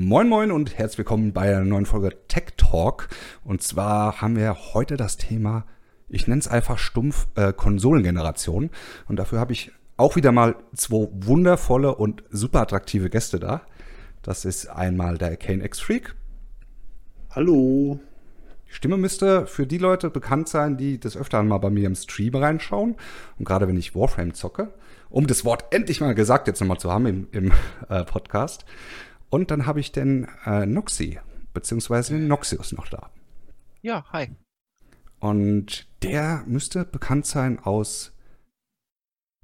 Moin Moin und herzlich willkommen bei einer neuen Folge Tech Talk. Und zwar haben wir heute das Thema, ich nenne es einfach stumpf, äh, Konsolengeneration. Und dafür habe ich auch wieder mal zwei wundervolle und super attraktive Gäste da. Das ist einmal der Kane X Freak. Hallo. Die Stimme müsste für die Leute bekannt sein, die des Öfteren mal bei mir im Stream reinschauen. Und gerade wenn ich Warframe zocke, um das Wort endlich mal gesagt jetzt nochmal zu haben im, im äh, Podcast. Und dann habe ich den äh, Noxy, beziehungsweise den Noxius noch da. Ja, hi. Und der müsste bekannt sein aus,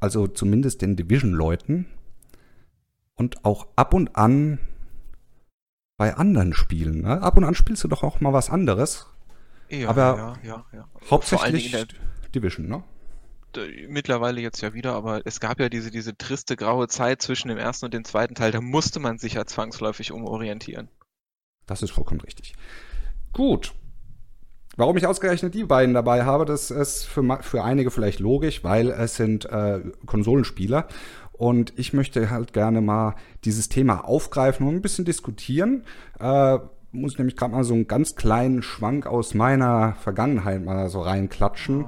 also zumindest den Division-Leuten und auch ab und an bei anderen Spielen. Ne? Ab und an spielst du doch auch mal was anderes. Ja, Aber ja, ja, ja. Hauptsächlich Division, ne? D- Mittlerweile jetzt ja wieder, aber es gab ja diese, diese triste graue Zeit zwischen dem ersten und dem zweiten Teil, da musste man sich ja zwangsläufig umorientieren. Das ist vollkommen richtig. Gut. Warum ich ausgerechnet die beiden dabei habe, das ist für, für einige vielleicht logisch, weil es sind äh, Konsolenspieler. Und ich möchte halt gerne mal dieses Thema aufgreifen und ein bisschen diskutieren. Äh, muss nämlich gerade mal so einen ganz kleinen Schwank aus meiner Vergangenheit mal so reinklatschen.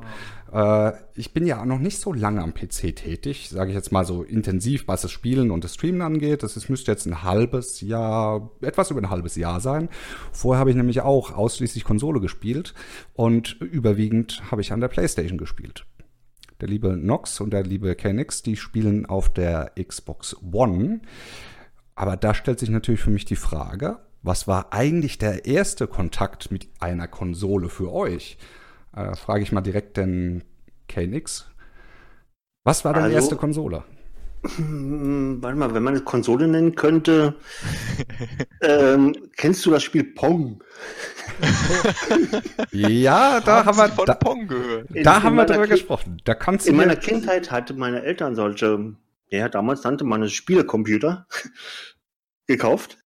Äh, ich bin ja noch nicht so lange am PC tätig, sage ich jetzt mal so intensiv, was das Spielen und das Streamen angeht. Das ist, müsste jetzt ein halbes Jahr, etwas über ein halbes Jahr sein. Vorher habe ich nämlich auch ausschließlich Konsole gespielt und überwiegend habe ich an der PlayStation gespielt. Der liebe Nox und der liebe Kenix, die spielen auf der Xbox One. Aber da stellt sich natürlich für mich die Frage, was war eigentlich der erste Kontakt mit einer Konsole für euch? Äh, frage ich mal direkt den KNX. Was war deine Also- erste Konsole? Hm, warte mal, wenn man eine Konsole nennen könnte, ähm, kennst du das Spiel Pong? Ja, da haben wir, von da, Pong gehört. In- da in haben wir drüber Ki- gesprochen. Da kannst du In meiner Kindheit hatte meine Eltern solche, ja, damals nannte man es Spielecomputer, gekauft.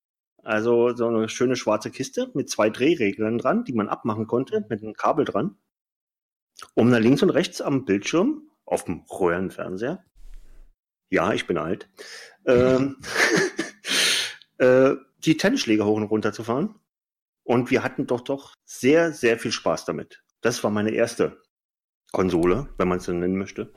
Also so eine schöne schwarze Kiste mit zwei Drehreglern dran, die man abmachen konnte, mit einem Kabel dran. Um dann links und rechts am Bildschirm, auf dem Röhrenfernseher, ja, ich bin alt, ähm, äh, die Tennisschläger hoch und runter zu fahren. Und wir hatten doch doch sehr, sehr viel Spaß damit. Das war meine erste Konsole, wenn man es so nennen möchte.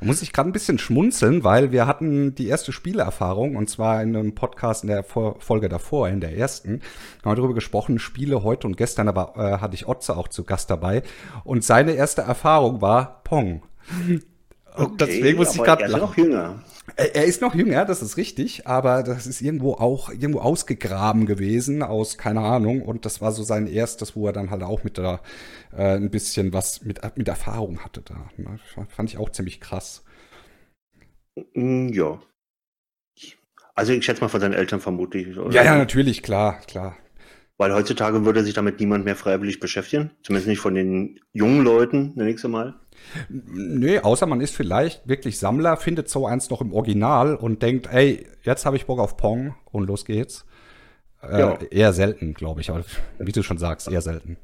Da muss ich gerade ein bisschen schmunzeln, weil wir hatten die erste Spieleerfahrung und zwar in einem Podcast in der Vor Folge davor, in der ersten, haben wir darüber gesprochen, Spiele heute und gestern, aber äh, hatte ich Otze auch zu Gast dabei und seine erste Erfahrung war Pong. Und deswegen muss ich gerade er ist noch jünger. Er, er ist noch jünger, das ist richtig, aber das ist irgendwo auch irgendwo ausgegraben gewesen aus keine Ahnung und das war so sein erstes, wo er dann halt auch mit der äh, ein bisschen was mit mit Erfahrung hatte da. Ne? Fand ich auch ziemlich krass. Mm, Ja. Also ich schätze mal von seinen Eltern vermutlich. Oder? Ja, ja, natürlich, klar, klar. Weil heutzutage würde sich damit niemand mehr freiwillig beschäftigen. Zumindest nicht von den jungen Leuten, nenne ich sie mal. Nee, außer man ist vielleicht wirklich Sammler, findet so eins noch im Original und denkt, ey, jetzt habe ich Bock auf Pong und los geht's. Äh, Ja. Eher selten, glaube ich, aber wie du schon sagst, eher selten.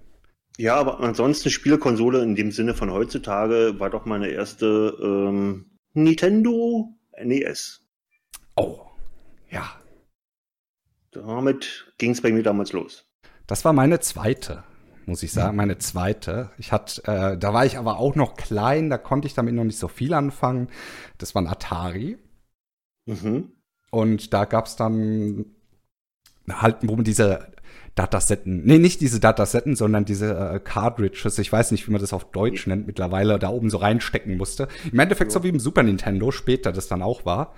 Ja, aber ansonsten Spielekonsole in dem Sinne von heutzutage war doch meine erste ähm, Nintendo NES. Oh, ja. Damit ging es bei mir damals los. Das war meine zweite, muss ich sagen, meine zweite. Ich hatte, äh, da war ich aber auch noch klein, da konnte ich damit noch nicht so viel anfangen. Das war ein Atari. Mhm. Und da gab's dann halt, wo man diese Datasetten, nee, nicht diese Datasetten, sondern diese äh, Cartridges, ich weiß nicht, wie man das auf Deutsch nennt mittlerweile, da oben so reinstecken musste. Im Endeffekt so wie im Super Nintendo, später das dann auch war.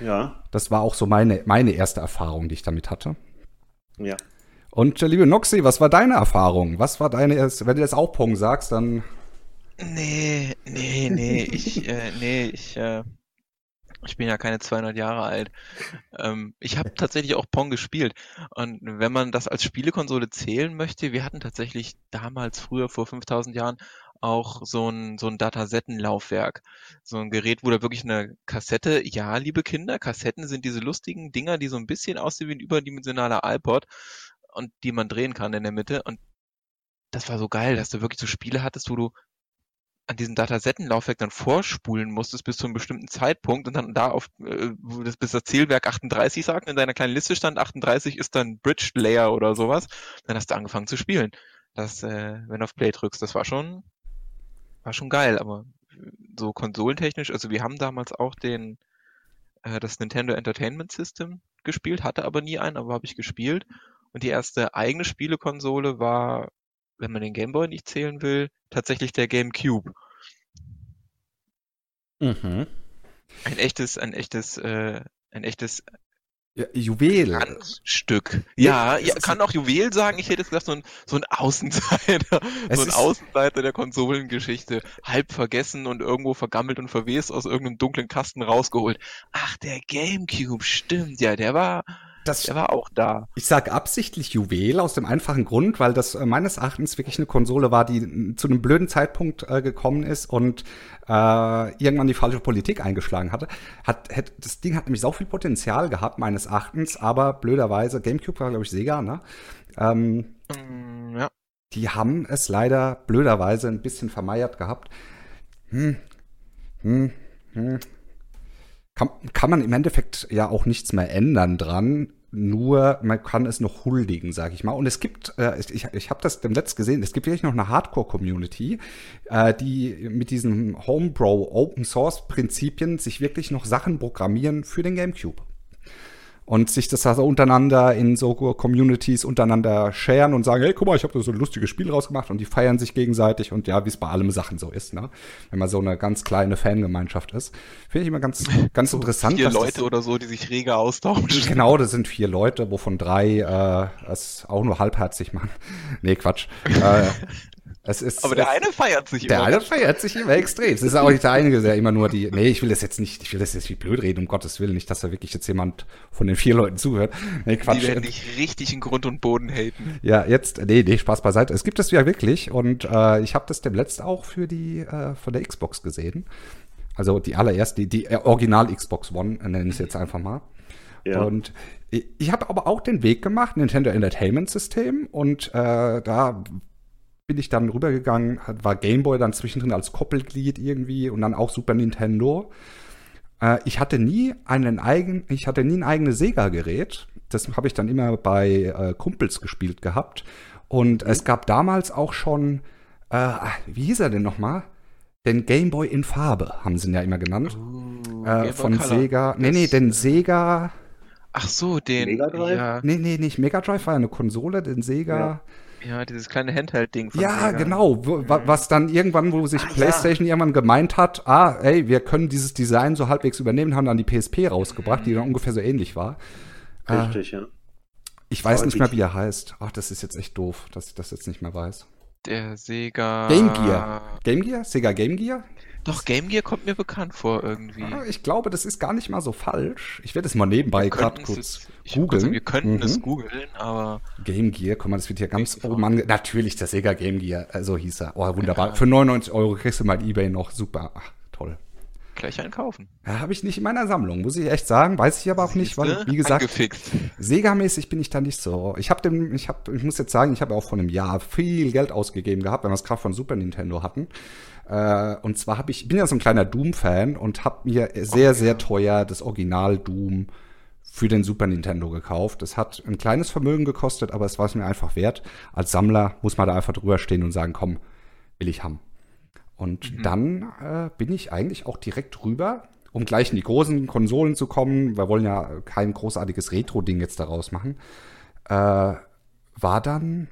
Ja, Das war auch so meine, meine erste Erfahrung, die ich damit hatte. ja. Und äh, liebe Noxy, was war deine Erfahrung? Was war deine wenn du jetzt auch Pong sagst, dann Nee, nee, nee, ich, äh, nee, ich, äh, ich bin ja keine 200 Jahre alt. Ähm, ich habe tatsächlich auch Pong gespielt. Und wenn man das als Spielekonsole zählen möchte, wir hatten tatsächlich damals, früher, vor 5000 Jahren, auch so ein, so ein Datasettenlaufwerk. So ein Gerät, wo da wirklich eine Kassette, ja, liebe Kinder, Kassetten sind diese lustigen Dinger, die so ein bisschen aussehen wie ein überdimensionaler iPod und die man drehen kann in der Mitte. Und das war so geil, dass du wirklich so Spiele hattest, wo du an diesem Datasettenlaufwerk dann vorspulen musstest bis zu einem bestimmten Zeitpunkt und dann da auf, äh, das, bis das Zielwerk 38 sagt, in deiner kleinen Liste stand 38 ist dann Bridge Layer oder sowas, dann hast du angefangen zu spielen. Das, äh, wenn du auf Play drückst, das war schon, war schon geil, aber so konsolentechnisch, also wir haben damals auch den, äh, das Nintendo Entertainment System gespielt, hatte aber nie einen, aber habe ich gespielt. Und die erste eigene Spielekonsole war, wenn man den Gameboy nicht zählen will, tatsächlich der GameCube. Mhm. Ein echtes, ein echtes, äh, ein echtes Ja, Juwel. Glanzstück. Ja, Ja, kann auch Juwel sagen. Ich hätte jetzt gesagt, so ein, so ein Außenseiter, Es so ein Außenseiter der Konsolengeschichte. Halb vergessen und irgendwo vergammelt und verwest aus irgendeinem dunklen Kasten rausgeholt. Ach, der Gamecube, stimmt. Ja, der war, Das, der war auch da. ich sage absichtlich Juwel aus dem einfachen Grund, weil das äh, meines Erachtens wirklich eine Konsole war, die n- zu einem blöden Zeitpunkt äh, gekommen ist und äh, irgendwann die falsche Politik eingeschlagen hatte. Hat, hätte, das Ding hat nämlich so viel Potenzial gehabt, meines Erachtens, aber blöderweise, GameCube war, glaube ich, Sega, ne? Ähm, Mm, Ja. die haben es leider blöderweise ein bisschen vermeiert gehabt. Hm, hm, hm. Kann, kann man im Endeffekt ja auch nichts mehr ändern dran. Nur man kann es noch huldigen, sag ich mal. Und es gibt, äh, ich, ich habe das dem Letzt gesehen, es gibt wirklich noch eine Hardcore-Community, äh, die mit diesen Homebrew Open Source Prinzipien sich wirklich noch Sachen programmieren für den GameCube und sich das also untereinander in so Communities untereinander sharen und sagen, hey, guck mal, ich habe da so ein lustiges Spiel rausgemacht und die feiern sich gegenseitig und ja, wie es bei allem Sachen so ist, ne? Wenn man so eine ganz kleine Fangemeinschaft ist. Finde ich immer ganz, ganz interessant. Vier dass das- Leute oder so, die sich rege austauschen. Genau, das sind vier Leute, wovon drei äh, es auch nur halbherzig machen. Nee, Quatsch. äh, ist, Aber der eine feiert sich der immer. eine feiert sich immer extrem. Es ist auch nicht der Einige, der immer nur die. Nee, ich will das jetzt nicht, ich will das jetzt wie blöd reden, um Gottes Willen, nicht, dass da wirklich jetzt jemand von den vier Leuten zuhört. Nee, Quatsch. Die werden dich richtig in Grund und Boden haten. Ja, jetzt, nee, nee, Spaß beiseite. Es gibt es ja wirklich und äh, ich habe das demnächst auch für die, äh, von der Xbox gesehen. Also die allererste, die, die äh, Original Xbox One, äh, nenne ich es jetzt einfach mal. Ja. Und ich, ich habe aber auch den Weg gemacht, Nintendo Entertainment System und äh, da bin ich dann rübergegangen, war Gameboy dann zwischendrin als Koppelglied irgendwie und dann auch Super Nintendo. Äh, ich hatte nie einen eigen, ich hatte nie ein eigenes Sega-Gerät. Das habe ich dann immer bei äh, Kumpels gespielt gehabt. Und es gab damals auch schon, äh, wie hieß er denn nochmal? Den Gameboy in Farbe, haben sie ihn ja immer genannt. Uh, äh, von Color. Sega. Nee, nee, den äh, Sega. Ach so, den. Mega Drive? Ja, Nee, nee, nicht Mega Drive war ja eine Konsole, den Sega. ja, dieses kleine Handheld-Ding Ja, Sega. genau. Wo, wa- was dann irgendwann, wo sich ja. PlayStation irgendwann gemeint hat, ah, ey, wir können dieses Design so halbwegs übernehmen, haben dann die PSP rausgebracht, die dann ungefähr so ähnlich war. Äh, Richtig, ja. ich weiß nicht mehr, wie er heißt. Ach, das ist jetzt echt doof, dass ich das jetzt nicht mehr weiß. Der Sega. Game Gear. Game Gear? Sega Game Gear? Doch, Game Gear kommt mir bekannt vor irgendwie. Ah, ich glaube, das ist gar nicht mal so falsch. Ich werde es mal nebenbei gerade kurz es- sagen, googeln. Wir könnten Mhm. es googeln, aber Game Gear, guck mal, das wird hier ganz oben ange... Natürlich, der Sega Game Gear, äh, so hieß er. Oh, wunderbar. Ja. Für 99 Euro kriegst du mal Ebay noch. Super. Ach, toll. gleich einen kaufen. Ja, habe ich nicht in meiner Sammlung, muss ich echt sagen. Weiß ich aber auch nicht, weil, Siehste? wie gesagt. Sega-mäßig bin ich da nicht so. Ich habe dem, ich habe, ich muss jetzt sagen, ich habe auch vor einem Jahr viel Geld ausgegeben gehabt, wenn wir es gerade von Super Nintendo hatten. Äh, und zwar habe ich, bin ja so ein kleiner Doom-Fan und habe mir sehr, Okay. sehr teuer das Original Doom für den Super Nintendo gekauft. Es hat ein kleines Vermögen gekostet, aber es war es mir einfach wert. Als Sammler muss man da einfach drüber stehen und sagen, komm, will ich haben. Und Mhm. dann äh, bin ich eigentlich auch direkt rüber, um gleich in die großen Konsolen zu kommen. Wir wollen ja kein großartiges Retro-Ding jetzt daraus machen. Äh, war dann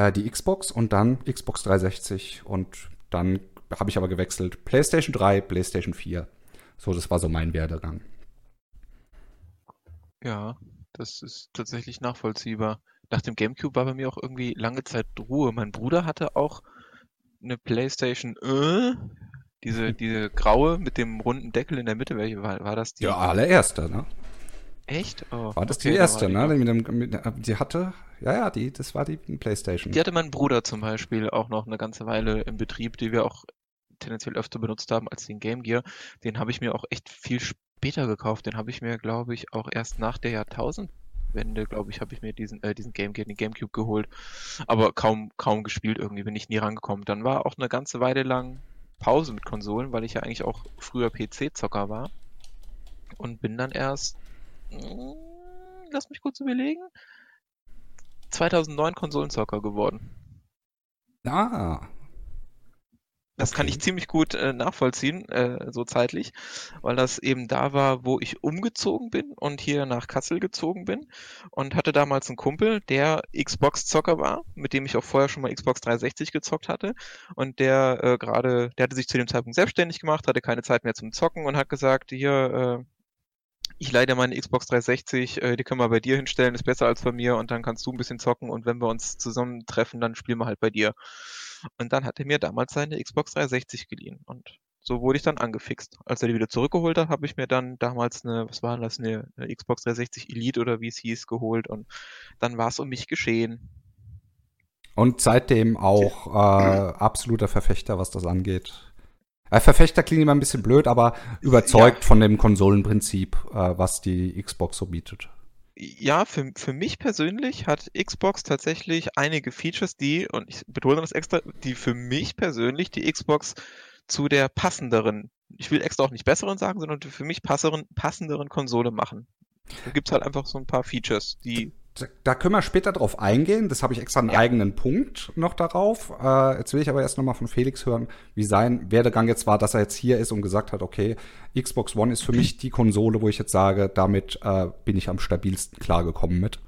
äh, die Xbox und dann Xbox 360 und dann habe ich aber gewechselt. PlayStation 3, PlayStation 4. So, das war so mein Werdegang. Ja, das ist tatsächlich nachvollziehbar. Nach dem GameCube war bei mir auch irgendwie lange Zeit Ruhe. Mein Bruder hatte auch eine PlayStation, äh, diese, diese graue mit dem runden Deckel in der Mitte. Welche war, war das die? Ja, allererste, ne? Echt? Oh, War das okay, die da erste, war ne? die Mit dem, mit, die hatte, ja, ja, die, das war die PlayStation. Die hatte mein Bruder zum Beispiel auch noch eine ganze Weile im Betrieb, die wir auch tendenziell öfter benutzt haben als den Game Gear. Den habe ich mir auch echt viel später gekauft. Den habe ich mir, glaube ich, auch erst nach der Jahrtausend Wende, glaube ich, habe ich mir diesen, äh, diesen Game Gear, den Gamecube geholt. Aber kaum, kaum gespielt irgendwie, bin ich nie rangekommen. Dann war auch eine ganze Weile lang Pause mit Konsolen, weil ich ja eigentlich auch früher PC-Zocker war. Und bin dann erst, lass mich kurz überlegen, 2009 Konsolenzocker geworden. Ah, das kann ich ziemlich gut äh, nachvollziehen, äh, so zeitlich, weil das eben da war, wo ich umgezogen bin und hier nach Kassel gezogen bin und hatte damals einen Kumpel, der Xbox-Zocker war, mit dem ich auch vorher schon mal Xbox 360 gezockt hatte und der äh, gerade, der hatte sich zu dem Zeitpunkt selbstständig gemacht, hatte keine Zeit mehr zum Zocken und hat gesagt, hier, äh, ich leide meine Xbox 360, äh, die können wir bei dir hinstellen, ist besser als bei mir und dann kannst du ein bisschen zocken und wenn wir uns zusammentreffen, dann spielen wir halt bei dir. Und dann hat er mir damals seine Xbox 360 geliehen. Und so wurde ich dann angefixt. Als er die wieder zurückgeholt hat, habe ich mir dann damals eine, was war das, eine, eine Xbox 360 Elite oder wie es hieß, geholt. Und dann war es um mich geschehen. Und seitdem auch äh, absoluter Verfechter, was das angeht. Verfechter klingt immer ein bisschen blöd, aber überzeugt ja. von dem Konsolenprinzip, äh, was die Xbox so bietet ja, für, für mich persönlich hat Xbox tatsächlich einige Features, die, und ich betone das extra, die für mich persönlich die Xbox zu der passenderen, ich will extra auch nicht besseren sagen, sondern für mich passeren, passenderen Konsole machen. Da gibt es halt einfach so ein paar Features, die da können wir später drauf eingehen. Das habe ich extra einen ja. eigenen Punkt noch darauf. Äh, jetzt will ich aber erst noch mal von Felix hören, wie sein Werdegang jetzt war, dass er jetzt hier ist und gesagt hat, okay, Xbox One ist für mich die Konsole, wo ich jetzt sage, damit äh, bin ich am stabilsten klargekommen mit.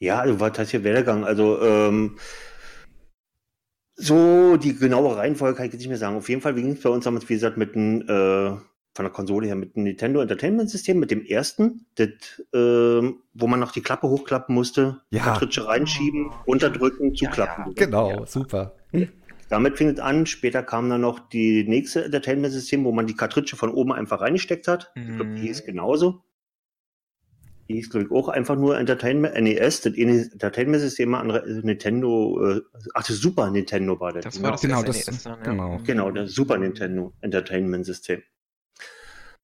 Ja, also was heißt hier Werdegang? Also ähm, so die genaue Reihenfolge kann ich jetzt nicht mehr sagen. Auf jeden Fall ging es bei uns damals, wie gesagt, mit einem äh, von der Konsole her mit dem Nintendo Entertainment System, mit dem ersten, das, äh, wo man noch die Klappe hochklappen musste, ja. Kartutsche reinschieben, unterdrücken, zuklappen. Ja, ja. Genau, ja. super. Hm. Damit fing es an. Später kam dann noch die nächste Entertainment-System, wo man die Kartutsche von oben einfach reingesteckt hat. Mhm. Ich glaube, die ist genauso. Die ist, glaube ich, auch einfach nur Entertainment, NES, das Entertainment-System, andere Nintendo, äh, ach, das Super Nintendo war das. Das war das genau, das, NES dann, ja. genau. Genau, das Super Nintendo Entertainment-System.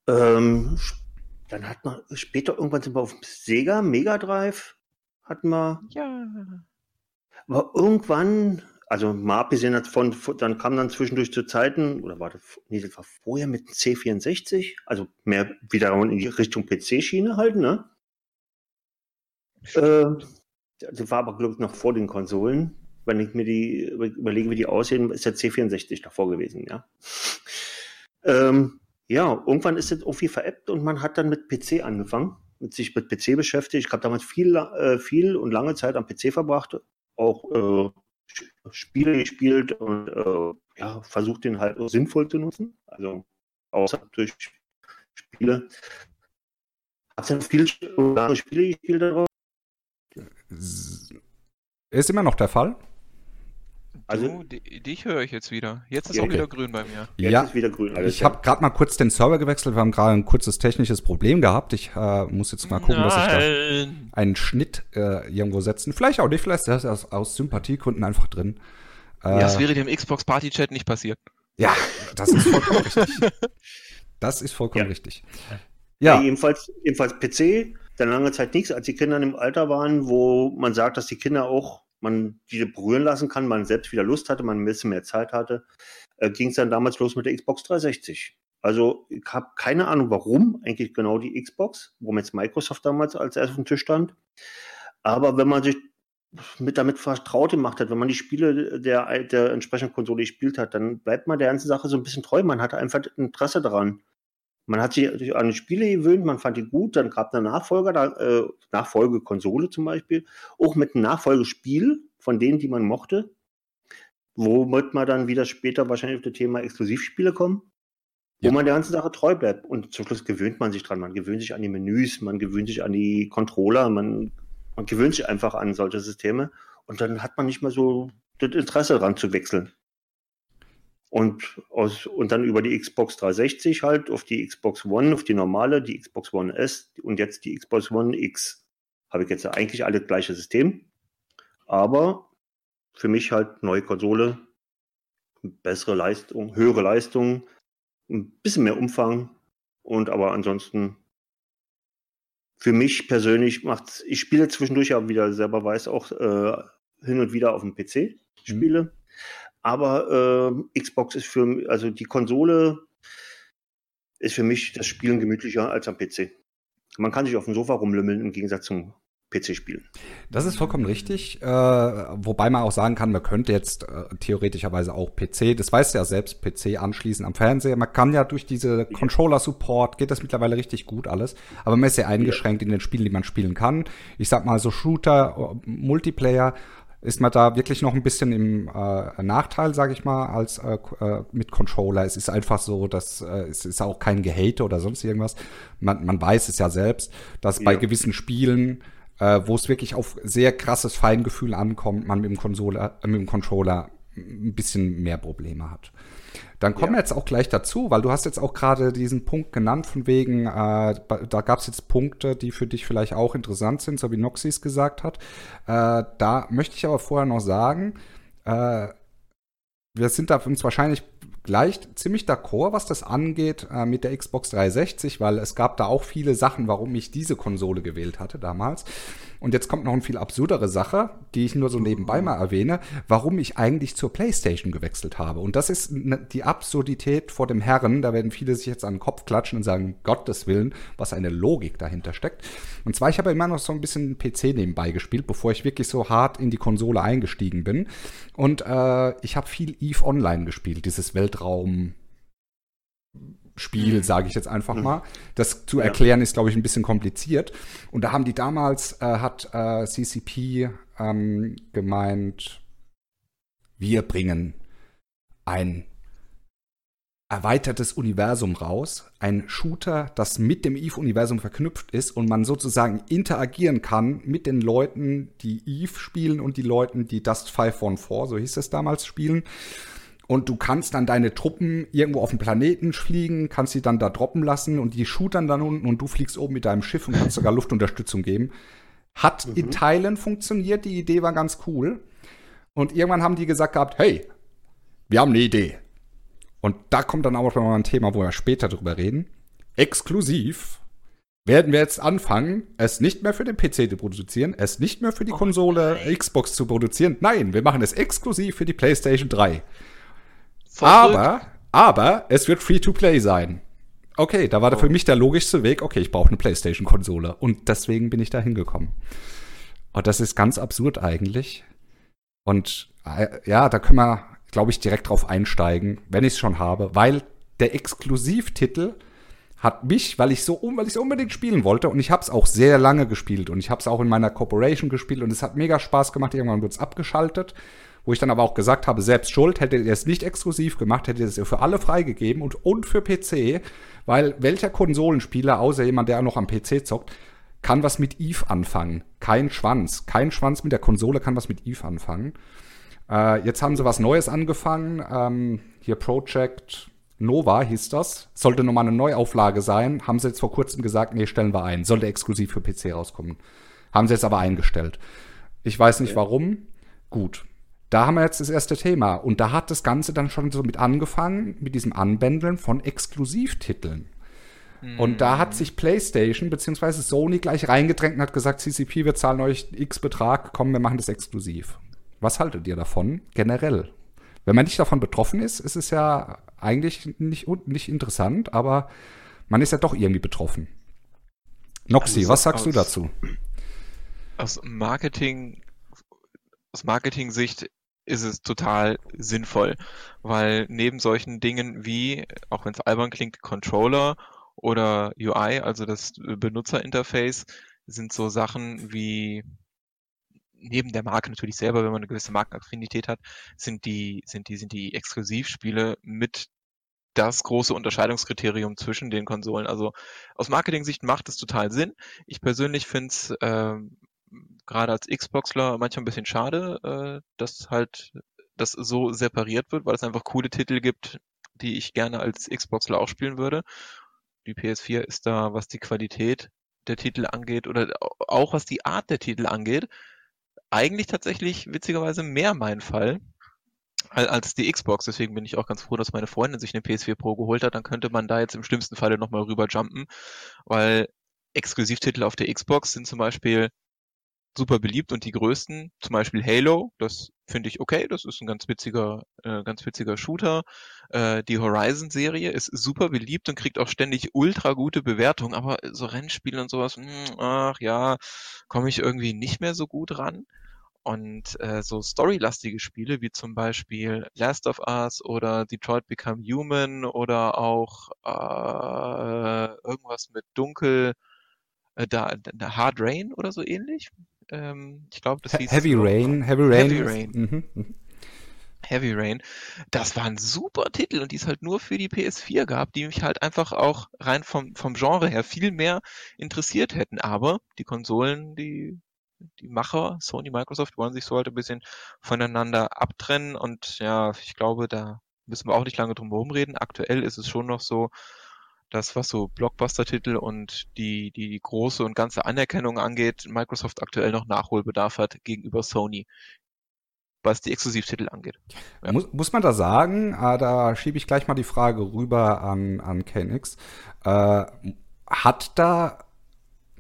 Ähm, dann hat man später irgendwann sind wir auf Sega Mega Drive hatten wir. Ja. Aber irgendwann, also mal abgesehen von, dann kam dann zwischendurch zu Zeiten, oder war das, nee, das war vorher mit C64, also mehr wieder in die Richtung PC-Schiene halt, ne? Äh, das war aber, glaube ich, noch vor den Konsolen. Wenn ich mir die überlege, wie die aussehen, ist der C64 davor gewesen, ja. Ähm, ja, irgendwann ist es irgendwie veräppt und man hat dann mit PC angefangen, mit sich mit PC beschäftigt. Ich habe damals viel, äh, viel und lange Zeit am PC verbracht, auch äh, Spiele gespielt und äh, ja, versucht den halt sinnvoll zu nutzen. Also außer durch Spiele. Hast du viel lange Spiele gespielt darauf? Ist immer noch der Fall. Also, du, dich höre ich jetzt wieder. Jetzt ist ja, auch wieder grün bei mir. Jetzt ja, ist wieder grün. Alles ich habe gerade mal kurz den Server gewechselt. Wir haben gerade ein kurzes technisches Problem gehabt. Ich äh, muss jetzt mal gucken, Nein. dass ich da einen Schnitt äh, irgendwo setzen. Vielleicht auch nicht, vielleicht ist das aus, aus Sympathiegründen einfach drin. Äh, ja, das wäre dem Xbox Party Chat nicht passiert. Ja, das ist vollkommen richtig. Das ist vollkommen ja. richtig. Ja. ja. jedenfalls, jedenfalls PC, dann lange Zeit nichts, als die Kinder im Alter waren, wo man sagt, dass die Kinder auch man diese berühren lassen kann, man selbst wieder Lust hatte, man ein bisschen mehr Zeit hatte, äh, ging es dann damals los mit der Xbox 360. Also ich habe keine Ahnung, warum eigentlich genau die Xbox, warum jetzt Microsoft damals als erstes auf dem Tisch stand. Aber wenn man sich mit damit vertraut gemacht hat, wenn man die Spiele der, der entsprechenden Konsole gespielt hat, dann bleibt man der ganzen Sache so ein bisschen treu. Man hatte einfach Interesse daran. Man hat sich an die Spiele gewöhnt, man fand die gut, dann gab es eine Nachfolger, da, äh, Nachfolgekonsole zum Beispiel, auch mit einem Nachfolgespiel von denen, die man mochte, womit man dann wieder später wahrscheinlich auf das Thema Exklusivspiele kommen, ja. wo man der ganzen Sache treu bleibt. Und zum Schluss gewöhnt man sich dran, man gewöhnt sich an die Menüs, man gewöhnt sich an die Controller, man, man gewöhnt sich einfach an solche Systeme und dann hat man nicht mehr so das Interesse daran zu wechseln. Und, aus, und dann über die Xbox 360 halt auf die Xbox One, auf die normale, die Xbox One S und jetzt die Xbox One X. Habe ich jetzt eigentlich alle gleiche System. Aber für mich halt neue Konsole, bessere Leistung, höhere Leistung, ein bisschen mehr Umfang und aber ansonsten für mich persönlich macht ich spiele zwischendurch ja wieder selber weiß auch äh, hin und wieder auf dem PC spiele. Mhm. Aber äh, Xbox ist für also die Konsole ist für mich das Spielen gemütlicher als am PC. Man kann sich auf dem Sofa rumlümmeln im Gegensatz zum PC-Spielen. Das ist vollkommen richtig. Äh, wobei man auch sagen kann, man könnte jetzt äh, theoretischerweise auch PC, das weißt du ja selbst, PC anschließen am Fernseher. Man kann ja durch diese Controller-Support, geht das mittlerweile richtig gut alles. Aber man ist ja eingeschränkt ja. in den Spielen, die man spielen kann. Ich sag mal so Shooter, Multiplayer ist man da wirklich noch ein bisschen im äh, Nachteil, sage ich mal, als äh, äh, mit Controller. Es ist einfach so, dass äh, es ist auch kein Gehate oder sonst irgendwas. Man, man weiß es ja selbst, dass ja. bei gewissen Spielen, äh, wo es wirklich auf sehr krasses Feingefühl ankommt, man mit dem, Konsole, äh, mit dem Controller ein bisschen mehr Probleme hat. Dann kommen ja. wir jetzt auch gleich dazu, weil du hast jetzt auch gerade diesen Punkt genannt, von wegen, äh, da gab es jetzt Punkte, die für dich vielleicht auch interessant sind, so wie Noxis gesagt hat. Äh, da möchte ich aber vorher noch sagen, äh, wir sind da uns wahrscheinlich gleich ziemlich d'accord, was das angeht äh, mit der Xbox 360, weil es gab da auch viele Sachen, warum ich diese Konsole gewählt hatte damals. Und jetzt kommt noch eine viel absurdere Sache, die ich nur so nebenbei mal erwähne, warum ich eigentlich zur PlayStation gewechselt habe. Und das ist die Absurdität vor dem Herren. Da werden viele sich jetzt an den Kopf klatschen und sagen, Gottes Willen, was eine Logik dahinter steckt. Und zwar, ich habe immer noch so ein bisschen PC nebenbei gespielt, bevor ich wirklich so hart in die Konsole eingestiegen bin. Und äh, ich habe viel EVE Online gespielt, dieses Weltraum. Spiel, mhm. sage ich jetzt einfach mhm. mal. Das zu erklären ist, glaube ich, ein bisschen kompliziert. Und da haben die damals, äh, hat äh, CCP ähm, gemeint, wir bringen ein erweitertes Universum raus, ein Shooter, das mit dem Eve-Universum verknüpft ist und man sozusagen interagieren kann mit den Leuten, die Eve spielen und die Leuten, die Dust 514, so hieß es damals, spielen. Und du kannst dann deine Truppen irgendwo auf dem Planeten fliegen, kannst sie dann da droppen lassen und die shootern dann unten und du fliegst oben mit deinem Schiff und kannst sogar Luftunterstützung geben. Hat mhm. in Teilen funktioniert, die Idee war ganz cool. Und irgendwann haben die gesagt gehabt, hey, wir haben eine Idee. Und da kommt dann auch noch mal ein Thema, wo wir später drüber reden. Exklusiv werden wir jetzt anfangen, es nicht mehr für den PC zu produzieren, es nicht mehr für die oh Konsole oh Xbox zu produzieren. Nein, wir machen es exklusiv für die PlayStation 3. Aber, aber es wird Free-to-Play sein. Okay, da war oh. für mich der logischste Weg, okay, ich brauche eine PlayStation-Konsole. Und deswegen bin ich da hingekommen. Und das ist ganz absurd eigentlich. Und äh, ja, da können wir, glaube ich, direkt drauf einsteigen, wenn ich es schon habe, weil der Exklusivtitel hat mich, weil ich so weil ich unbedingt spielen wollte und ich habe es auch sehr lange gespielt und ich habe es auch in meiner Corporation gespielt und es hat mega Spaß gemacht. Irgendwann wird es abgeschaltet wo ich dann aber auch gesagt habe, selbst schuld, hättet ihr es nicht exklusiv gemacht, hättet ihr es für alle freigegeben und, und für PC, weil welcher Konsolenspieler, außer jemand, der noch am PC zockt, kann was mit Eve anfangen? Kein Schwanz. Kein Schwanz mit der Konsole kann was mit Eve anfangen. Äh, jetzt haben sie was Neues angefangen. Ähm, hier Project Nova hieß das. Sollte nochmal eine Neuauflage sein. Haben sie jetzt vor kurzem gesagt, nee, stellen wir ein. Sollte exklusiv für PC rauskommen. Haben sie jetzt aber eingestellt. Ich weiß nicht warum. Gut. Da haben wir jetzt das erste Thema. Und da hat das Ganze dann schon so mit angefangen, mit diesem Anbändeln von Exklusivtiteln. Mhm. Und da hat sich PlayStation bzw. Sony gleich reingedrängt und hat gesagt, CCP, wir zahlen euch X Betrag, komm, wir machen das exklusiv. Was haltet ihr davon generell? Wenn man nicht davon betroffen ist, ist es ja eigentlich nicht, nicht interessant, aber man ist ja doch irgendwie betroffen. Noxy, also was sagst aus, du dazu? Aus Marketing aus Marketing-Sicht ist es total sinnvoll, weil neben solchen Dingen wie, auch wenn es albern klingt, Controller oder UI, also das Benutzerinterface, sind so Sachen wie neben der Marke natürlich selber, wenn man eine gewisse Markenaffinität hat, sind die, sind die, sind die Exklusivspiele mit das große Unterscheidungskriterium zwischen den Konsolen. Also aus Marketing-Sicht macht es total Sinn. Ich persönlich finde es äh, gerade als Xboxler manchmal ein bisschen schade, äh, dass halt das so separiert wird, weil es einfach coole Titel gibt, die ich gerne als Xboxler auch spielen würde. Die PS4 ist da, was die Qualität der Titel angeht oder auch was die Art der Titel angeht, eigentlich tatsächlich witzigerweise mehr mein Fall als die Xbox. Deswegen bin ich auch ganz froh, dass meine Freundin sich eine PS4 Pro geholt hat. Dann könnte man da jetzt im schlimmsten Falle nochmal rüber jumpen, weil Exklusivtitel auf der Xbox sind zum Beispiel super beliebt und die größten, zum Beispiel Halo, das finde ich okay, das ist ein ganz witziger, äh, ganz witziger Shooter. Äh, die Horizon-Serie ist super beliebt und kriegt auch ständig ultra gute Bewertungen, aber so Rennspiele und sowas, mh, hm, ach ja, komme ich irgendwie nicht mehr so gut ran. Und äh, so storylastige Spiele wie zum Beispiel Last of Us oder Detroit Become Human oder auch äh, irgendwas mit Dunkel, äh, da, da Hard Rain oder so ähnlich. Ähm, ich glaube, das hieß Heavy Rain. Heavy Rain. Heavy Rain. Mhm, mhm. Heavy Rain. Das war ein super Titel und die es halt nur für die PS4 gab, die mich halt einfach auch rein vom, vom Genre her viel mehr interessiert hätten. Aber die Konsolen, die die Macher, Sony, Microsoft, wollen sich so halt ein bisschen voneinander abtrennen und ja, ich glaube, da müssen wir auch nicht lange drum herum reden. Aktuell ist es schon noch so, dass was so Blockbuster-Titel und die, die große und ganze Anerkennung angeht, Microsoft aktuell noch Nachholbedarf hat gegenüber Sony, was die Exklusivtitel angeht. Ja. Muss, muss man da sagen, äh, da schiebe ich gleich mal die Frage rüber an, an KNX. Äh, hat da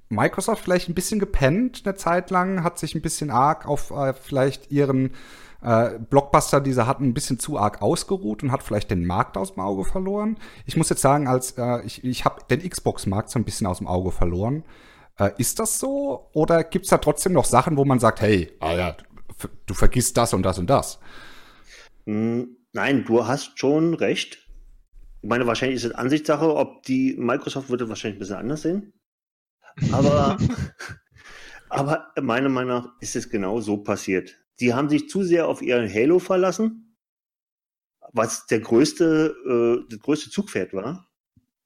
Microsoft vielleicht ein bisschen gepennt eine Zeit lang, hat sich ein bisschen arg auf äh, vielleicht ihren äh, Blockbuster, die sie hatten, ein bisschen zu arg ausgeruht und hat vielleicht den Markt aus dem Auge verloren. Ich muss jetzt sagen, als äh, ich, ich habe den Xbox-Markt so ein bisschen aus dem Auge verloren. Äh, ist das so? Oder gibt es da trotzdem noch Sachen, wo man sagt, hey, ah ja, du vergisst das und das und das? Hm, nein, du hast schon recht. Ich meine, wahrscheinlich ist es Ansichtssache, ob die Microsoft würde wahrscheinlich ein bisschen anders sehen. Aber, aber meiner Meinung nach ist es genau so passiert. Sie haben sich zu sehr auf ihren Halo verlassen, was der größte, äh, das größte Zugpferd war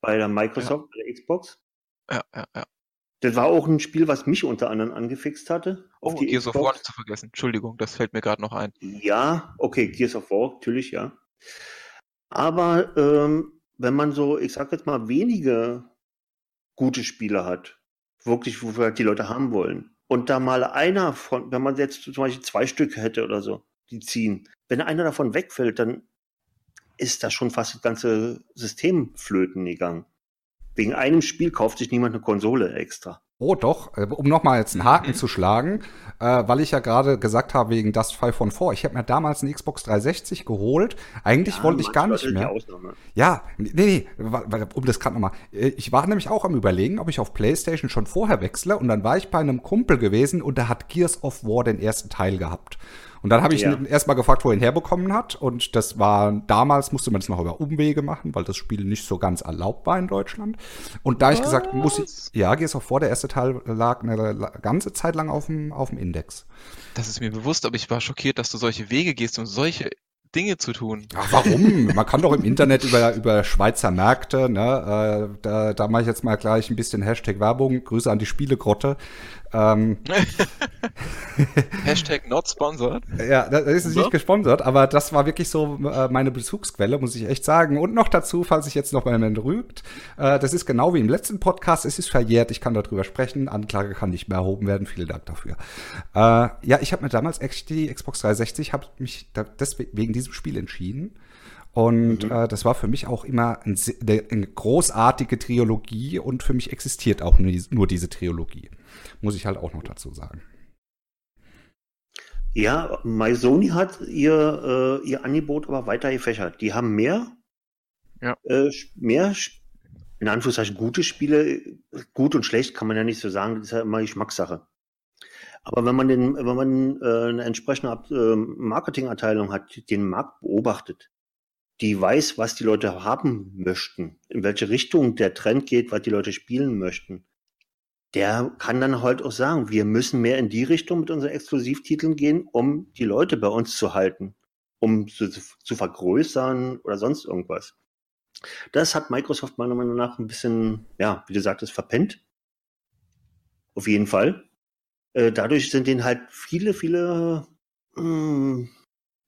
bei der Microsoft, ja. bei der Xbox. Ja, ja, ja. Das war auch ein Spiel, was mich unter anderem angefixt hatte. Oh, Gears Xbox. of War nicht zu vergessen. Entschuldigung, das fällt mir gerade noch ein. Ja, okay, Gears of War, natürlich, ja. Aber ähm, wenn man so, ich sag jetzt mal, wenige gute Spiele hat, wirklich, wo wir die Leute haben wollen. Und da mal einer von, wenn man jetzt zum Beispiel zwei Stücke hätte oder so, die ziehen, wenn einer davon wegfällt, dann ist da schon fast das ganze System flöten gegangen. Wegen einem Spiel kauft sich niemand eine Konsole extra. Oh doch, äh, um nochmal jetzt einen Haken zu schlagen, äh, weil ich ja gerade gesagt habe, wegen Dust 5 von 4, ich habe mir damals eine Xbox 360 geholt. Eigentlich ja, wollte ich gar nicht mehr. Ja, nee, nee, um das gerade nochmal. Äh, ich war nämlich auch am überlegen, ob ich auf Playstation schon vorher wechsle und dann war ich bei einem Kumpel gewesen und der hat Gears of War den ersten Teil gehabt. Und dann habe ich ja. ihn erstmal gefragt, wo er ihn herbekommen hat. Und das war, damals musste man das noch über Umwege machen, weil das Spiel nicht so ganz erlaubt war in Deutschland. Und da Was? ich gesagt, muss ich, ja, Gears of War, der erste Teil lag eine ganze Zeit lang auf dem, auf dem Index. Das ist mir bewusst, aber ich war schockiert, dass du solche Wege gehst und solche Dinge zu tun. Ach, warum? Man kann doch im Internet über, über Schweizer Märkte, ne, äh, da, da mache ich jetzt mal gleich ein bisschen Hashtag Werbung, Grüße an die Spielegrotte. Ähm, Hashtag not sponsored. Ja, das ist so? nicht gesponsert, aber das war wirklich so äh, meine Bezugsquelle, muss ich echt sagen. Und noch dazu, falls ich jetzt noch mal jemand rügt, äh, das ist genau wie im letzten Podcast, es ist verjährt, ich kann darüber sprechen, Anklage kann nicht mehr erhoben werden, vielen Dank dafür. Äh, ja, ich habe mir damals echt die Xbox 360, habe mich da deswegen wegen diesem Spiel entschieden. Und mhm. äh, das war für mich auch immer ein, eine großartige Trilogie und für mich existiert auch nur, nur diese Trilogie. Muss ich halt auch noch dazu sagen. Ja, MySony hat ihr, äh, ihr Angebot aber weiter gefächert. Die haben mehr, ja. äh, mehr, in Anführungszeichen, gute Spiele. Gut und schlecht kann man ja nicht so sagen, das ist ja immer Geschmackssache. Aber wenn man den, wenn man äh, eine entsprechende äh, Marketingabteilung hat, den Markt beobachtet, die weiß, was die Leute haben möchten, in welche Richtung der Trend geht, was die Leute spielen möchten, der kann dann halt auch sagen, wir müssen mehr in die Richtung mit unseren Exklusivtiteln gehen, um die Leute bei uns zu halten, um zu, zu vergrößern oder sonst irgendwas. Das hat Microsoft meiner Meinung nach ein bisschen, ja, wie du sagtest, verpennt. Auf jeden Fall. Äh, dadurch sind denen halt viele, viele, hm,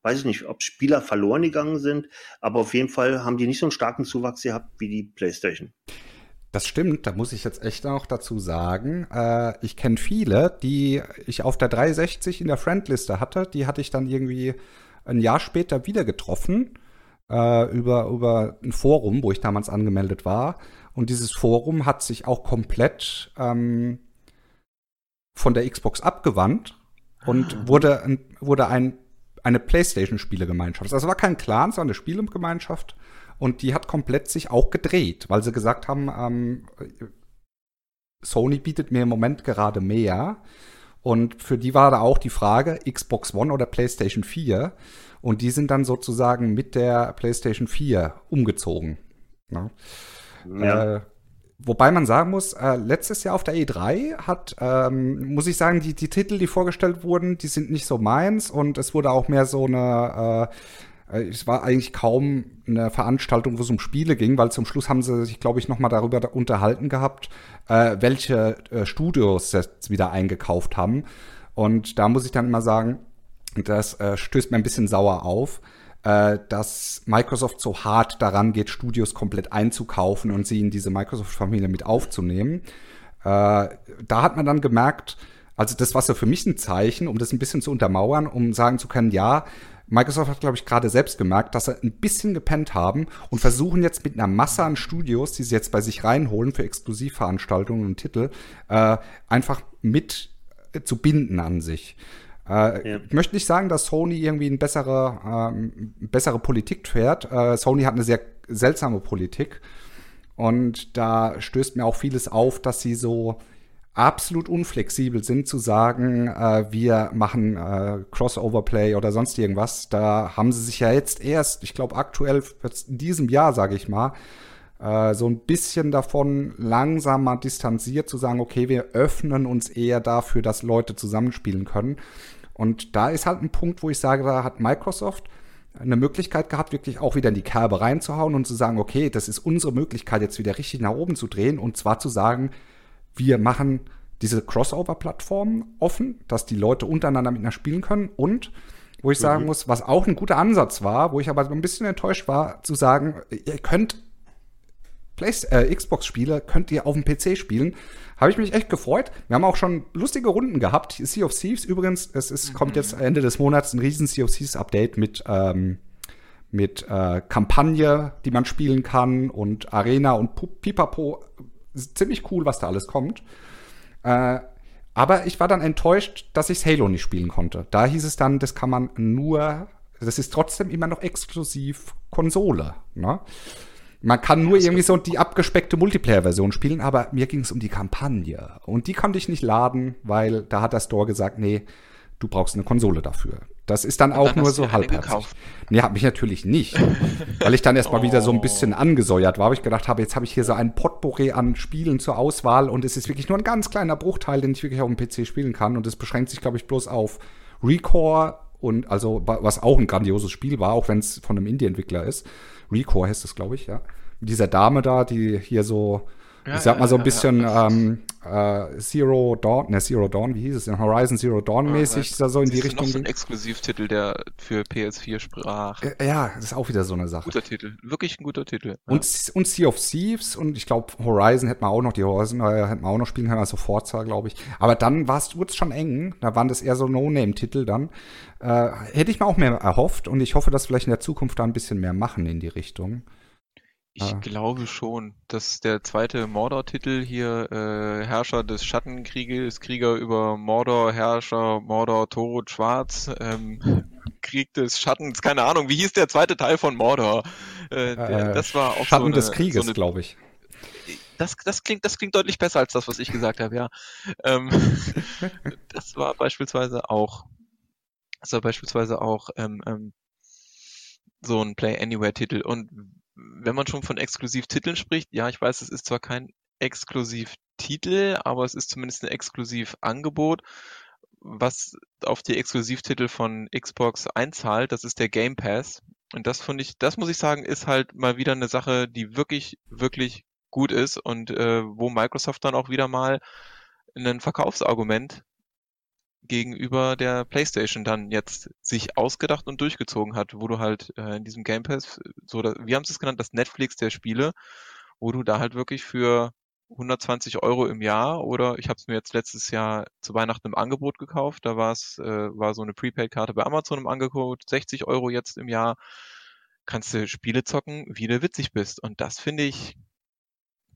weiß ich nicht, ob Spieler verloren gegangen sind, aber auf jeden Fall haben die nicht so einen starken Zuwachs gehabt wie die PlayStation. Das stimmt, da muss ich jetzt echt noch dazu sagen. Äh, ich kenne viele, die ich auf der 360 in der Friendliste hatte. Die hatte ich dann irgendwie ein Jahr später wieder getroffen. äh, über, über ein Forum, wo ich damals angemeldet war. Und dieses Forum hat sich auch komplett ähm, von der Xbox abgewandt und ah. wurde, ein, wurde ein, eine PlayStation-Spielegemeinschaft. Also war kein Clan, sondern eine Spielegemeinschaft. Und die hat komplett sich auch gedreht, weil sie gesagt haben, ähm, Sony bietet mir im Moment gerade mehr. Und für die war da auch die Frage, Xbox One oder PlayStation 4. Und die sind dann sozusagen mit der PlayStation 4 umgezogen. Ne? Ja. Äh, wobei man sagen muss, äh, letztes Jahr auf der E3 hat, ähm, muss ich sagen, die, die Titel, die vorgestellt wurden, die sind nicht so meins und es wurde auch mehr so eine äh, es war eigentlich kaum eine Veranstaltung, wo es um Spiele ging, weil zum Schluss haben sie sich, glaube ich, noch mal darüber unterhalten gehabt, äh, welche äh, Studios jetzt wieder eingekauft haben. Und da muss ich dann immer sagen, das äh, stößt mir ein bisschen sauer auf, äh, dass Microsoft so hart daran geht, Studios komplett einzukaufen und sie in diese Microsoft-Familie mit aufzunehmen. Äh, da hat man dann gemerkt, also das war so für mich ein Zeichen, um das ein bisschen zu untermauern, um sagen zu können, ja, Microsoft hat, glaube ich, gerade selbst gemerkt, dass sie ein bisschen gepennt haben und versuchen jetzt mit einer Masse an Studios, die sie jetzt bei sich reinholen für Exklusivveranstaltungen und Titel, äh, einfach mit äh, zu binden an sich. Äh, ja. Ich möchte nicht sagen, dass Sony irgendwie eine bessere, äh, bessere Politik fährt. Äh, Sony hat eine sehr seltsame Politik. Und da stößt mir auch vieles auf, dass sie so absolut unflexibel sind zu sagen, äh, wir machen äh, Crossover-Play oder sonst irgendwas. Da haben sie sich ja jetzt erst, ich glaube aktuell in diesem Jahr, sage ich mal, äh, so ein bisschen davon langsam mal distanziert zu sagen, okay, wir öffnen uns eher dafür, dass Leute zusammenspielen können. Und da ist halt ein Punkt, wo ich sage, da hat Microsoft eine Möglichkeit gehabt, wirklich auch wieder in die Kerbe reinzuhauen und zu sagen, okay, das ist unsere Möglichkeit, jetzt wieder richtig nach oben zu drehen und zwar zu sagen, wir machen diese Crossover-Plattformen offen, dass die Leute untereinander miteinander spielen können und wo ich sagen mhm. muss, was auch ein guter Ansatz war, wo ich aber so ein bisschen enttäuscht war, zu sagen, ihr könnt äh, Xbox-Spiele könnt ihr auf dem PC spielen. Habe ich mich echt gefreut. Wir haben auch schon lustige Runden gehabt. Sea of Thieves übrigens, es ist, mhm. kommt jetzt Ende des Monats ein riesen Sea of Thieves Update mit, ähm, mit äh, Kampagne, die man spielen kann und Arena und Pipapo ziemlich cool, was da alles kommt. Äh, aber ich war dann enttäuscht, dass ich Halo nicht spielen konnte. Da hieß es dann, das kann man nur, das ist trotzdem immer noch exklusiv Konsole. Ne? Man kann nur irgendwie so die abgespeckte Multiplayer-Version spielen, aber mir ging es um die Kampagne. Und die konnte ich nicht laden, weil da hat der Store gesagt, nee, du brauchst eine Konsole dafür. Das ist dann auch dann nur so halbherzig. Nee, hat mich natürlich nicht. weil ich dann erstmal oh. wieder so ein bisschen angesäuert war, weil ich gedacht habe, jetzt habe ich hier so ein Potpourri an Spielen zur Auswahl und es ist wirklich nur ein ganz kleiner Bruchteil, den ich wirklich auf dem PC spielen kann. Und es beschränkt sich, glaube ich, bloß auf Recore und also, was auch ein grandioses Spiel war, auch wenn es von einem Indie-Entwickler ist. Recore heißt es, glaube ich, ja. Mit dieser Dame da, die hier so ja, ich sag mal so ein bisschen ja, ähm, äh, Zero Dawn, ne, Zero Dawn, wie hieß es denn? Horizon Zero Dawn mäßig, ja, so in die Richtung. Noch so ein Exklusivtitel, der für PS4 sprach. Äh, ja, das ist auch wieder so eine Sache. Guter Titel, wirklich ein guter Titel. Und, und Sea of Thieves und ich glaube Horizon hätten wir auch noch, die Horizon äh, hätten wir auch noch spielen können, also Forza, glaube ich. Aber dann war es schon eng, da waren das eher so No-Name-Titel dann. Äh, hätte ich mir auch mehr erhofft und ich hoffe, dass vielleicht in der Zukunft da ein bisschen mehr machen in die Richtung. Ich Ah. glaube schon, dass der zweite Mordor-Titel hier äh, Herrscher des Schattenkrieges, Krieger über Mordor, Herrscher, Mordor, Tod, Schwarz, ähm, Krieg des Schattens, keine Ahnung, wie hieß der zweite Teil von Mordor? Äh, der, Äh, das war auch so Schatten eine, des so Krieges, eine, glaube ich. das, das klingt, das klingt deutlich besser als das, was ich gesagt habe, ja. Ähm, das war beispielsweise auch, das war beispielsweise auch ähm, ähm, so ein Play Anywhere Titel und wenn man schon von Exklusivtiteln spricht, ja, ich weiß, es ist zwar kein Exklusivtitel, aber es ist zumindest ein Exklusivangebot, was auf die Exklusivtitel von Xbox einzahlt. Das ist der Game Pass. Und das finde ich, das muss ich sagen, ist halt mal wieder eine Sache, die wirklich, wirklich gut ist und äh, wo Microsoft dann auch wieder mal ein Verkaufsargument gegenüber der PlayStation dann jetzt sich ausgedacht und durchgezogen hat, wo du halt äh, in diesem Game Pass, so da, wie haben sie es genannt, das Netflix der Spiele, wo du da halt wirklich für 120 Euro im Jahr oder ich habe es mir jetzt letztes Jahr zu Weihnachten im Angebot gekauft, da war es äh, war so eine Prepaid-Karte bei Amazon im Angebot, 60 Euro jetzt im Jahr kannst du Spiele zocken, wie du witzig bist. Und das finde ich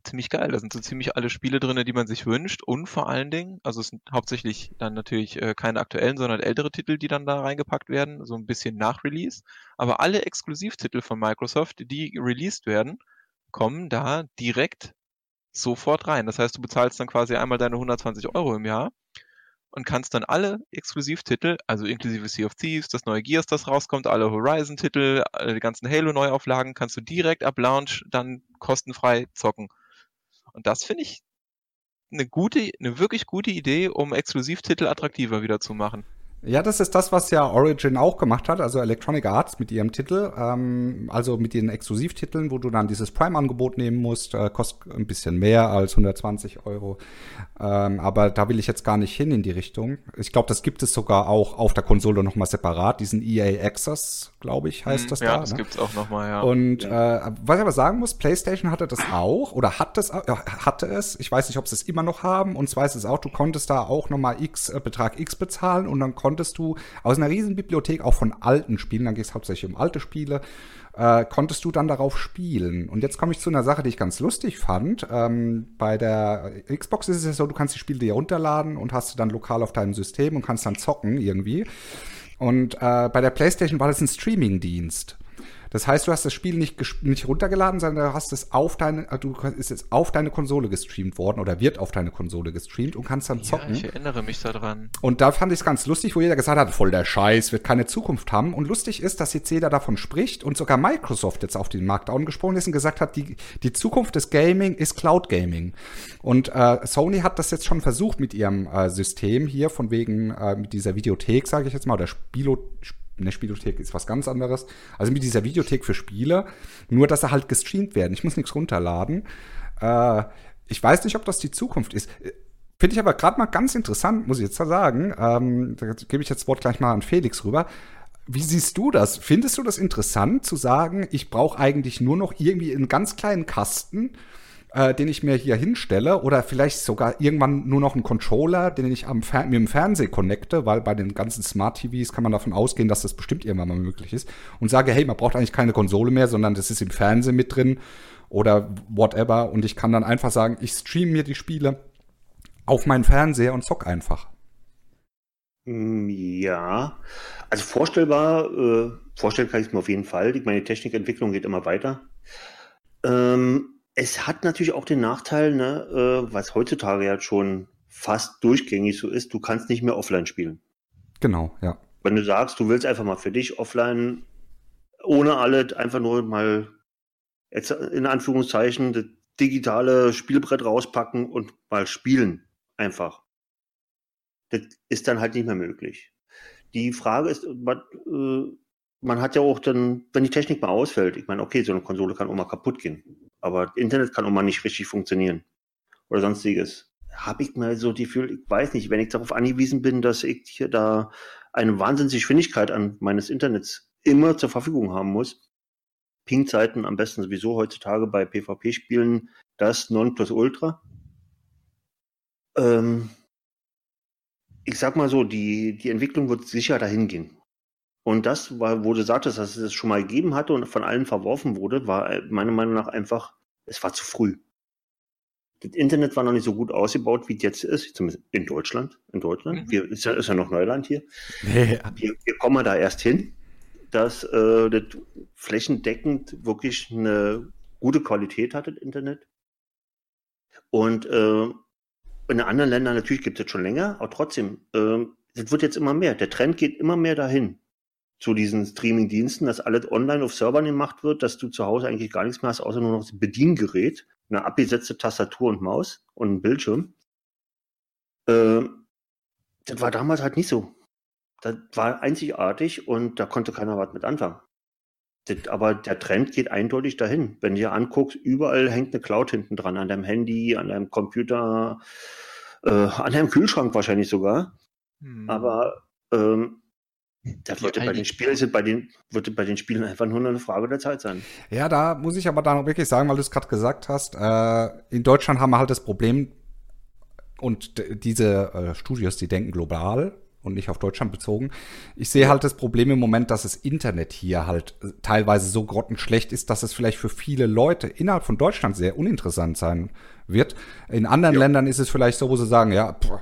ziemlich geil. Da sind so ziemlich alle Spiele drin, die man sich wünscht. Und vor allen Dingen, also es sind hauptsächlich dann natürlich äh, keine aktuellen, sondern ältere Titel, die dann da reingepackt werden, so ein bisschen nach Release. Aber alle Exklusivtitel von Microsoft, die released werden, kommen da direkt sofort rein. Das heißt, du bezahlst dann quasi einmal deine 120 Euro im Jahr und kannst dann alle Exklusivtitel, also inklusive Sea of Thieves, das neue Gears, das rauskommt, alle Horizon-Titel, die ganzen Halo-Neuauflagen, kannst du direkt ab Launch dann kostenfrei zocken. Und das finde ich eine gute, eine wirklich gute Idee, um Exklusivtitel attraktiver wieder zu machen. Ja, das ist das, was ja Origin auch gemacht hat, also Electronic Arts mit ihrem Titel, ähm, also mit den Exklusivtiteln, wo du dann dieses Prime-Angebot nehmen musst, äh, kostet ein bisschen mehr als 120 Euro. Ähm, aber da will ich jetzt gar nicht hin in die Richtung. Ich glaube, das gibt es sogar auch auf der Konsole nochmal separat, diesen EA Access, glaube ich, heißt hm, das ja, da. Ja, das ne? gibt's auch nochmal, ja. Und äh, was ich aber sagen muss, PlayStation hatte das auch oder hat das, äh, hatte es. Ich weiß nicht, ob sie es immer noch haben. Und zwar ist es auch, du konntest da auch nochmal X, äh, Betrag X bezahlen und dann konntest konntest du aus einer riesen Bibliothek auch von alten Spielen, dann geht es hauptsächlich um alte Spiele, äh, konntest du dann darauf spielen. Und jetzt komme ich zu einer Sache, die ich ganz lustig fand. Ähm, bei der Xbox ist es ja so, du kannst die Spiele dir runterladen und hast sie dann lokal auf deinem System und kannst dann zocken irgendwie. Und äh, bei der PlayStation war das ein Streaming-Dienst. Das heißt, du hast das Spiel nicht, nicht runtergeladen, sondern du hast es auf deine, äh, du ist es auf deine Konsole gestreamt worden oder wird auf deine Konsole gestreamt und kannst dann zocken. Ja, ich erinnere mich daran. Und da fand ich es ganz lustig, wo jeder gesagt hat, voll der Scheiß, wird keine Zukunft haben. Und lustig ist, dass jetzt jeder davon spricht und sogar Microsoft jetzt auf den Markt angesprochen ist und gesagt hat, die, die Zukunft des Gaming ist Cloud Gaming. Und äh, Sony hat das jetzt schon versucht mit ihrem äh, System hier, von wegen äh, mit dieser Videothek, sage ich jetzt mal, oder Spilo, eine Spielothek ist was ganz anderes. Also mit dieser Videothek für Spiele, nur dass sie halt gestreamt werden. Ich muss nichts runterladen. Äh, ich weiß nicht, ob das die Zukunft ist. Finde ich aber gerade mal ganz interessant, muss ich jetzt sagen. Ähm, da gebe ich jetzt das Wort gleich mal an Felix rüber. Wie siehst du das? Findest du das interessant zu sagen, ich brauche eigentlich nur noch irgendwie einen ganz kleinen Kasten äh, den ich mir hier hinstelle oder vielleicht sogar irgendwann nur noch einen Controller, den ich am Fer mit dem Fernseher connecte, weil bei den ganzen Smart TVs kann man davon ausgehen, dass das bestimmt irgendwann mal möglich ist und sage, hey, man braucht eigentlich keine Konsole mehr, sondern das ist im Fernsehen mit drin oder whatever und ich kann dann einfach sagen, ich streame mir die Spiele auf meinen Fernseher und zock einfach. Mm, ja, also vorstellbar, äh, vorstellen kann ich es mir auf jeden Fall. Meine, Technikentwicklung geht immer weiter. Ähm, es hat natürlich auch den Nachteil, ne, äh, was heutzutage ja schon fast durchgängig so ist, du kannst nicht mehr offline spielen. Genau, ja. Wenn du sagst, du willst einfach mal für dich offline, ohne alle einfach nur mal jetzt in Anführungszeichen das digitale Spielbrett rauspacken und mal spielen, einfach. Das ist dann halt nicht mehr möglich. Die Frage ist, man, äh, man hat ja auch dann, wenn die Technik mal ausfällt, ich meine, okay, so eine Konsole kann auch mal kaputt gehen aber Internet kann auch mal nicht richtig funktionieren oder sonstiges. Habe ich mal so die Gefühl, ich weiß nicht, wenn ich darauf angewiesen bin, dass ich hier da eine wahnsinnige Geschwindigkeit an meines Internets immer zur Verfügung haben muss. Ping-Zeiten am besten sowieso heutzutage bei PvP-Spielen das Nonplusultra. Ähm, ich sag mal so, die, die Entwicklung wird sicher dahin gehen. Und das, war, wo du sagtest, dass es das schon mal gegeben hatte und von allen verworfen wurde, war äh, meiner Meinung nach einfach, es war zu früh. Das Internet war noch nicht so gut ausgebaut, wie es jetzt ist, zumindest in Deutschland. In Deutschland. Mhm. Wir, ist, ja, ist ja noch Neuland hier. Ja. Wir, wir kommen da erst hin, dass äh, das flächendeckend wirklich eine gute Qualität hat, das Internet. Und äh, in anderen Ländern natürlich gibt es das schon länger, aber trotzdem, äh, das wird jetzt immer mehr. Der Trend geht immer mehr dahin zu diesen Streaming-Diensten, dass alles online auf Servern gemacht wird, dass du zu Hause eigentlich gar nichts mehr hast, außer nur noch das Bediengerät, eine abgesetzte Tastatur und Maus und ein Bildschirm. Äh, das war damals halt nicht so. Das war einzigartig und da konnte keiner was mit anfangen. Das, aber der Trend geht eindeutig dahin. Wenn du dir anguckst, überall hängt eine Cloud hinten dran, an deinem Handy, an deinem Computer, äh, an deinem Kühlschrank wahrscheinlich sogar. Hm. Aber ähm, da würde bei den Spielen sind bei den würde bei den Spielen einfach nur eine Frage der Zeit sein. Ja, da muss ich aber dann wirklich sagen, weil du es gerade gesagt hast, äh, in Deutschland haben wir halt das Problem und diese äh, Studios, die denken global und nicht auf Deutschland bezogen. Ich sehe halt das Problem im Moment, dass das Internet hier halt äh, teilweise so grottenschlecht ist, dass es vielleicht für viele Leute innerhalb von Deutschland sehr uninteressant sein wird. In anderen ja. Ländern ist es vielleicht so, wo sie sagen, ja, pff,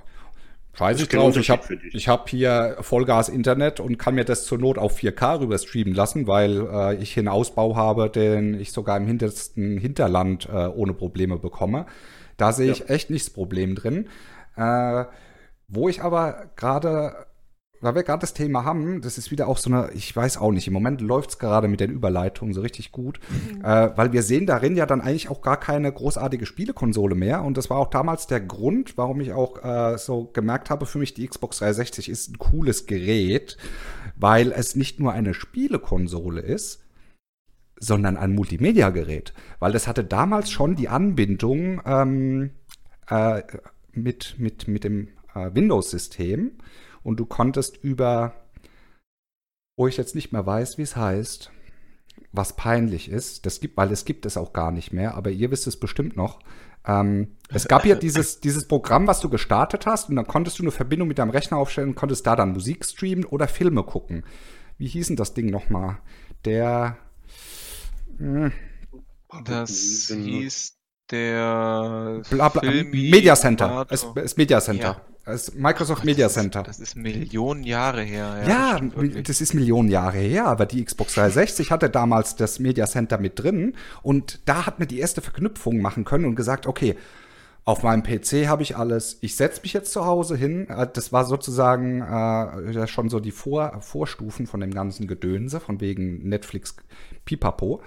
Scheiß ich drauf, ich habe hab hier Vollgas Internet und kann mir das zur Not auf 4K rüber streamen lassen, weil äh, ich hier einen Ausbau habe, den ich sogar im hintersten Hinterland äh, ohne Probleme bekomme. Da sehe ich echt nicht das Problem drin. Äh, wo ich aber gerade weil wir gerade das Thema haben, das ist wieder auch so eine, ich weiß auch nicht, im Moment läuft es gerade mit den Überleitungen so richtig gut, mhm. äh, weil wir sehen darin ja dann eigentlich auch gar keine großartige Spielekonsole mehr. Und das war auch damals der Grund, warum ich auch äh, so gemerkt habe, für mich die Xbox 360 ist ein cooles Gerät, weil es nicht nur eine Spielekonsole ist, sondern ein Multimedia-Gerät, weil das hatte damals schon die Anbindung ähm, äh, mit, mit, mit dem äh, Windows-System und du konntest über, wo ich jetzt nicht mehr weiß, wie es heißt, was peinlich ist, das gibt, weil es gibt es auch gar nicht mehr, aber ihr wisst es bestimmt noch. Ähm, es gab ja dieses, dieses Programm, was du gestartet hast, und dann konntest du eine Verbindung mit deinem Rechner aufstellen und konntest da dann Musik streamen oder Filme gucken. Wie hieß denn das Ding nochmal? Der. Mh. Hm. Das hieß der bla, bla, Media Center. Es, es Media Center. Ja. Das Microsoft Ach, Media das Center. Ist, das ist Millionen Jahre her. Ja, ja das, das, ist Millionen Jahre her, aber die Xbox 360 hatte damals das Media Center mit drin und da hat man die erste Verknüpfung machen können und gesagt, okay, auf meinem PC habe ich alles. Ich setze mich jetzt zu Hause hin. Äh, das war sozusagen äh, schon so die Vor Vorstufen von dem ganzen Gedönse, von wegen Netflix Pipapo.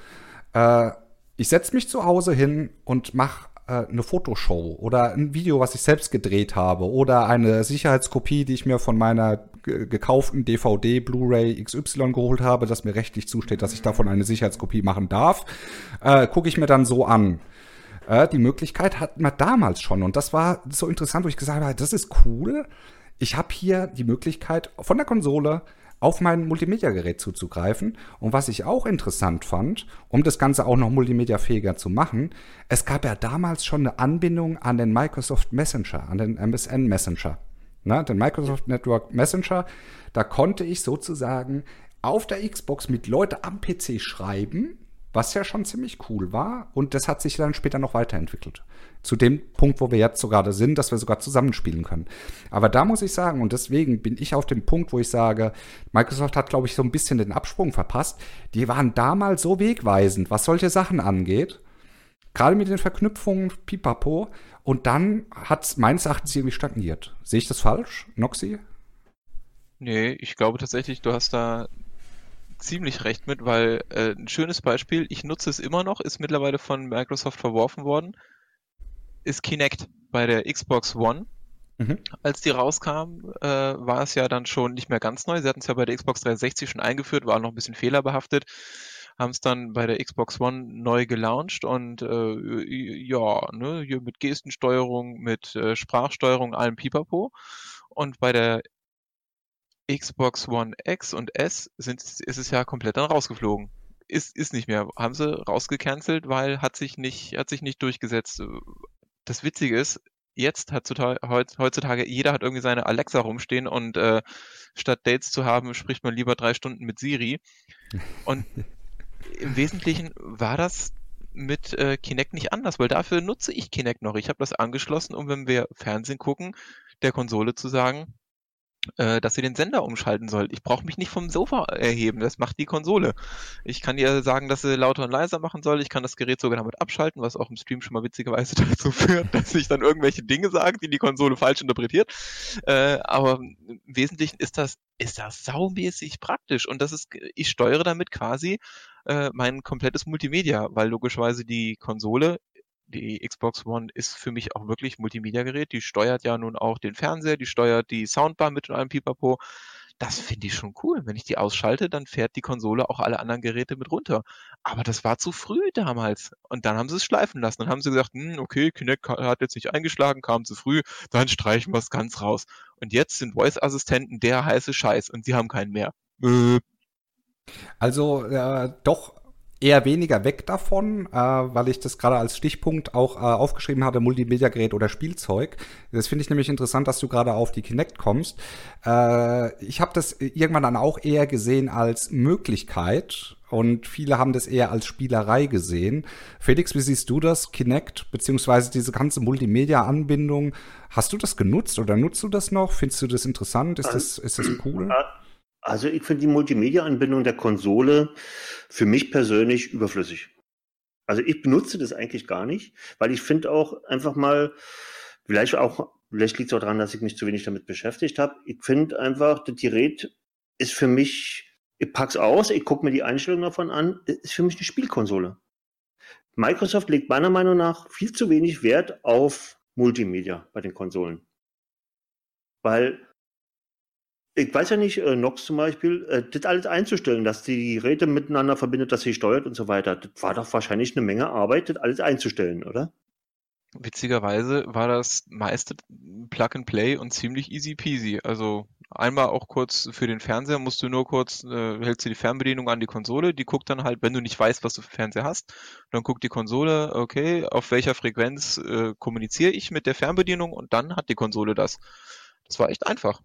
Äh, ich setze mich zu Hause hin und mache äh, eine Fotoshow oder ein Video, was ich selbst gedreht habe oder eine Sicherheitskopie, die ich mir von meiner gekauften DVD, Blu-ray XY geholt habe, das mir rechtlich zusteht, dass ich davon eine Sicherheitskopie machen darf, äh, gucke ich mir dann so an. Äh, die Möglichkeit hatten wir damals schon und das war so interessant, wo ich gesagt habe, das ist cool. Ich habe hier die Möglichkeit von der Konsole auf mein Multimedia-Gerät zuzugreifen. Und was ich auch interessant fand, um das Ganze auch noch multimediafähiger zu machen, es gab ja damals schon eine Anbindung an den Microsoft Messenger, an den MSN Messenger. Na, den Microsoft Network Messenger, da konnte ich sozusagen auf der Xbox mit Leute am PC schreiben, was ja schon ziemlich cool war. Und das hat sich dann später noch weiterentwickelt. Zu dem Punkt, wo wir jetzt so gerade sind, dass wir sogar zusammenspielen können. Aber da muss ich sagen, und deswegen bin ich auf dem Punkt, wo ich sage, Microsoft hat, glaube ich, so ein bisschen den Absprung verpasst. Die waren damals so wegweisend, was solche Sachen angeht. Gerade mit den Verknüpfungen pipapo. Und dann hat es meines Erachtens irgendwie stagniert. Sehe ich das falsch, Noxy? Nee, ich glaube tatsächlich, du hast da ziemlich recht mit, weil äh, ein schönes Beispiel, ich nutze es immer noch, ist mittlerweile von Microsoft verworfen worden, ist Kinect bei der Xbox One. Mhm. Als die rauskam, äh, war es ja dann schon nicht mehr ganz neu. Sie hatten es ja bei der Xbox 360 schon eingeführt, war noch ein bisschen fehlerbehaftet haben es dann bei der Xbox One neu gelauncht und äh, ja, ne, hier mit Gestensteuerung, mit äh, Sprachsteuerung, allem Pipapo. Und bei der Xbox One X und S sind, ist es ja komplett dann rausgeflogen. Ist, ist nicht mehr. Haben sie rausgecancelt, weil hat sich nicht, hat sich nicht durchgesetzt. Das Witzige ist, jetzt heutzutage, heutzutage jeder hat irgendwie seine Alexa rumstehen und äh, statt Dates zu haben, spricht man lieber drei Stunden mit Siri. Und im Wesentlichen war das mit äh, Kinect nicht anders, weil dafür nutze ich Kinect noch. Ich habe das angeschlossen, um wenn wir Fernsehen gucken, der Konsole zu sagen, äh, dass sie den Sender umschalten soll. Ich brauche mich nicht vom Sofa erheben, das macht die Konsole. Ich kann ihr sagen, dass sie lauter und leiser machen soll. Ich kann das Gerät sogar damit abschalten, was auch im Stream schon mal witzigerweise dazu führt, dass ich dann irgendwelche Dinge sage, die die Konsole falsch interpretiert. Äh, aber im Wesentlichen ist das, ist das saumäßig praktisch und das ist, ich steuere damit quasi äh, mein komplettes Multimedia, weil logischerweise die Konsole die Xbox One ist für mich auch wirklich Multimedia-Gerät. Die steuert ja nun auch den Fernseher, die steuert die Soundbar mit und allem Pipapo. Das finde ich schon cool. Wenn ich die ausschalte, dann fährt die Konsole auch alle anderen Geräte mit runter. Aber das war zu früh damals. Und dann haben sie es schleifen lassen. Dann haben sie gesagt, hm, okay, Kinect hat jetzt nicht eingeschlagen, kam zu früh, dann streichen wir es ganz raus. Und jetzt sind Voice-Assistenten der heiße Scheiß und sie haben keinen mehr. Also äh, doch eher weniger weg davon, äh, weil ich das gerade als Stichpunkt auch äh, aufgeschrieben hatte, Multimedia-Gerät oder Spielzeug. Das finde ich nämlich interessant, dass du gerade auf die Kinect kommst. Äh, ich habe das irgendwann dann auch eher gesehen als Möglichkeit und viele haben das eher als Spielerei gesehen. Felix, wie siehst du das, Kinect, beziehungsweise diese ganze Multimedia-Anbindung? Hast du das genutzt oder nutzt du das noch? Findest du das interessant? Ist das, ist das cool? Also ich finde die Multimedia-Anbindung der Konsole für mich persönlich überflüssig. Also ich benutze das eigentlich gar nicht, weil ich finde auch einfach mal, vielleicht auch, vielleicht liegt es auch daran, dass ich mich zu wenig damit beschäftigt habe. Ich finde einfach, das Gerät ist für mich, ich pack's aus, ich gucke mir die Einstellungen davon an, ist für mich eine Spielkonsole. Microsoft legt meiner Meinung nach viel zu wenig Wert auf Multimedia bei den Konsolen. Weil ich weiß ja nicht, äh, Nox zum Beispiel, äh, das alles einzustellen, dass die Geräte miteinander verbindet, dass sie steuert und so weiter. Das war doch wahrscheinlich eine Menge Arbeit, das alles einzustellen, oder? Witzigerweise war das meiste Plug and Play und ziemlich easy peasy. Also einmal auch kurz für den Fernseher musst du nur kurz, äh, hältst du die Fernbedienung an die Konsole, die guckt dann halt, wenn du nicht weißt, was du für Fernseher hast, dann guckt die Konsole, okay, auf welcher Frequenz äh, kommuniziere ich mit der Fernbedienung und dann hat die Konsole das. Das war echt einfach.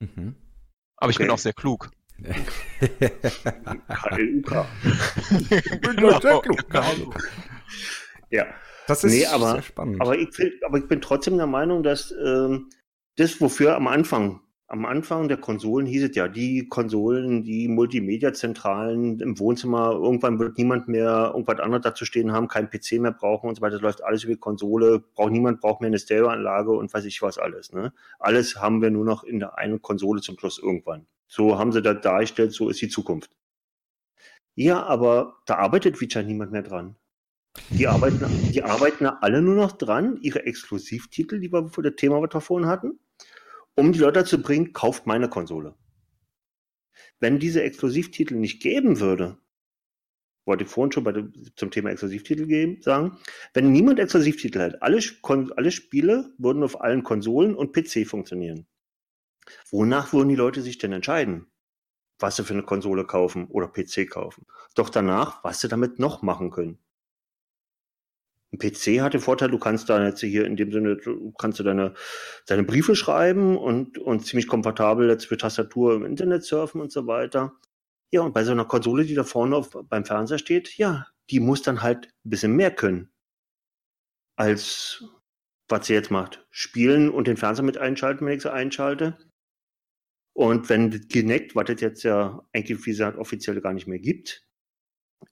Mhm. Aber ich bin auch sehr klug. KLUK. ich bin genau. sehr klug. Ja. Das ist nee, aber, sehr spannend. Aber ich, aber ich bin trotzdem der Meinung, dass ähm, das, wofür am Anfang am Anfang der Konsolen hieß es ja, die Konsolen, die Multimedia-Zentralen im Wohnzimmer, irgendwann wird niemand mehr irgendwas anderes dazu stehen haben, kein PC mehr brauchen und so weiter. Das läuft alles über die Konsole, braucht niemand braucht mehr eine Stereoanlage und weiß ich was alles. Ne? Alles haben wir nur noch in der einen Konsole zum Schluss irgendwann. So haben sie das dargestellt, so ist die Zukunft. Ja, aber da arbeitet Vita niemand mehr dran. Die arbeiten, die arbeiten alle nur noch dran, ihre Exklusivtitel, die wir vor dem Thema, was wir vorhin hatten um die Leute zu bringen, kauft meine Konsole. Wenn diese Exklusivtitel nicht geben würde, wollte ich vorhin schon bei dem, zum Thema Exklusivtitel geben, sagen, wenn niemand Exklusivtitel hat, alle, alle Spiele würden auf allen Konsolen und PC funktionieren. Wonach würden die Leute sich denn entscheiden? Was sie für eine Konsole kaufen oder PC kaufen? Doch danach, was sie damit noch machen können. Ein PC hat den Vorteil, du kannst da jetzt hier in dem Sinne, du kannst du deine, deine Briefe schreiben und, und ziemlich komfortabel jetzt für Tastatur im Internet surfen und so weiter. Ja, und bei so einer Konsole, die da vorne auf, beim Fernseher steht, ja, die muss dann halt ein bisschen mehr können. Als was sie jetzt macht. Spielen und den Fernseher mit einschalten, wenn ich sie einschalte. Und wenn Kinect, was es jetzt ja eigentlich, wie gesagt, offiziell gar nicht mehr gibt,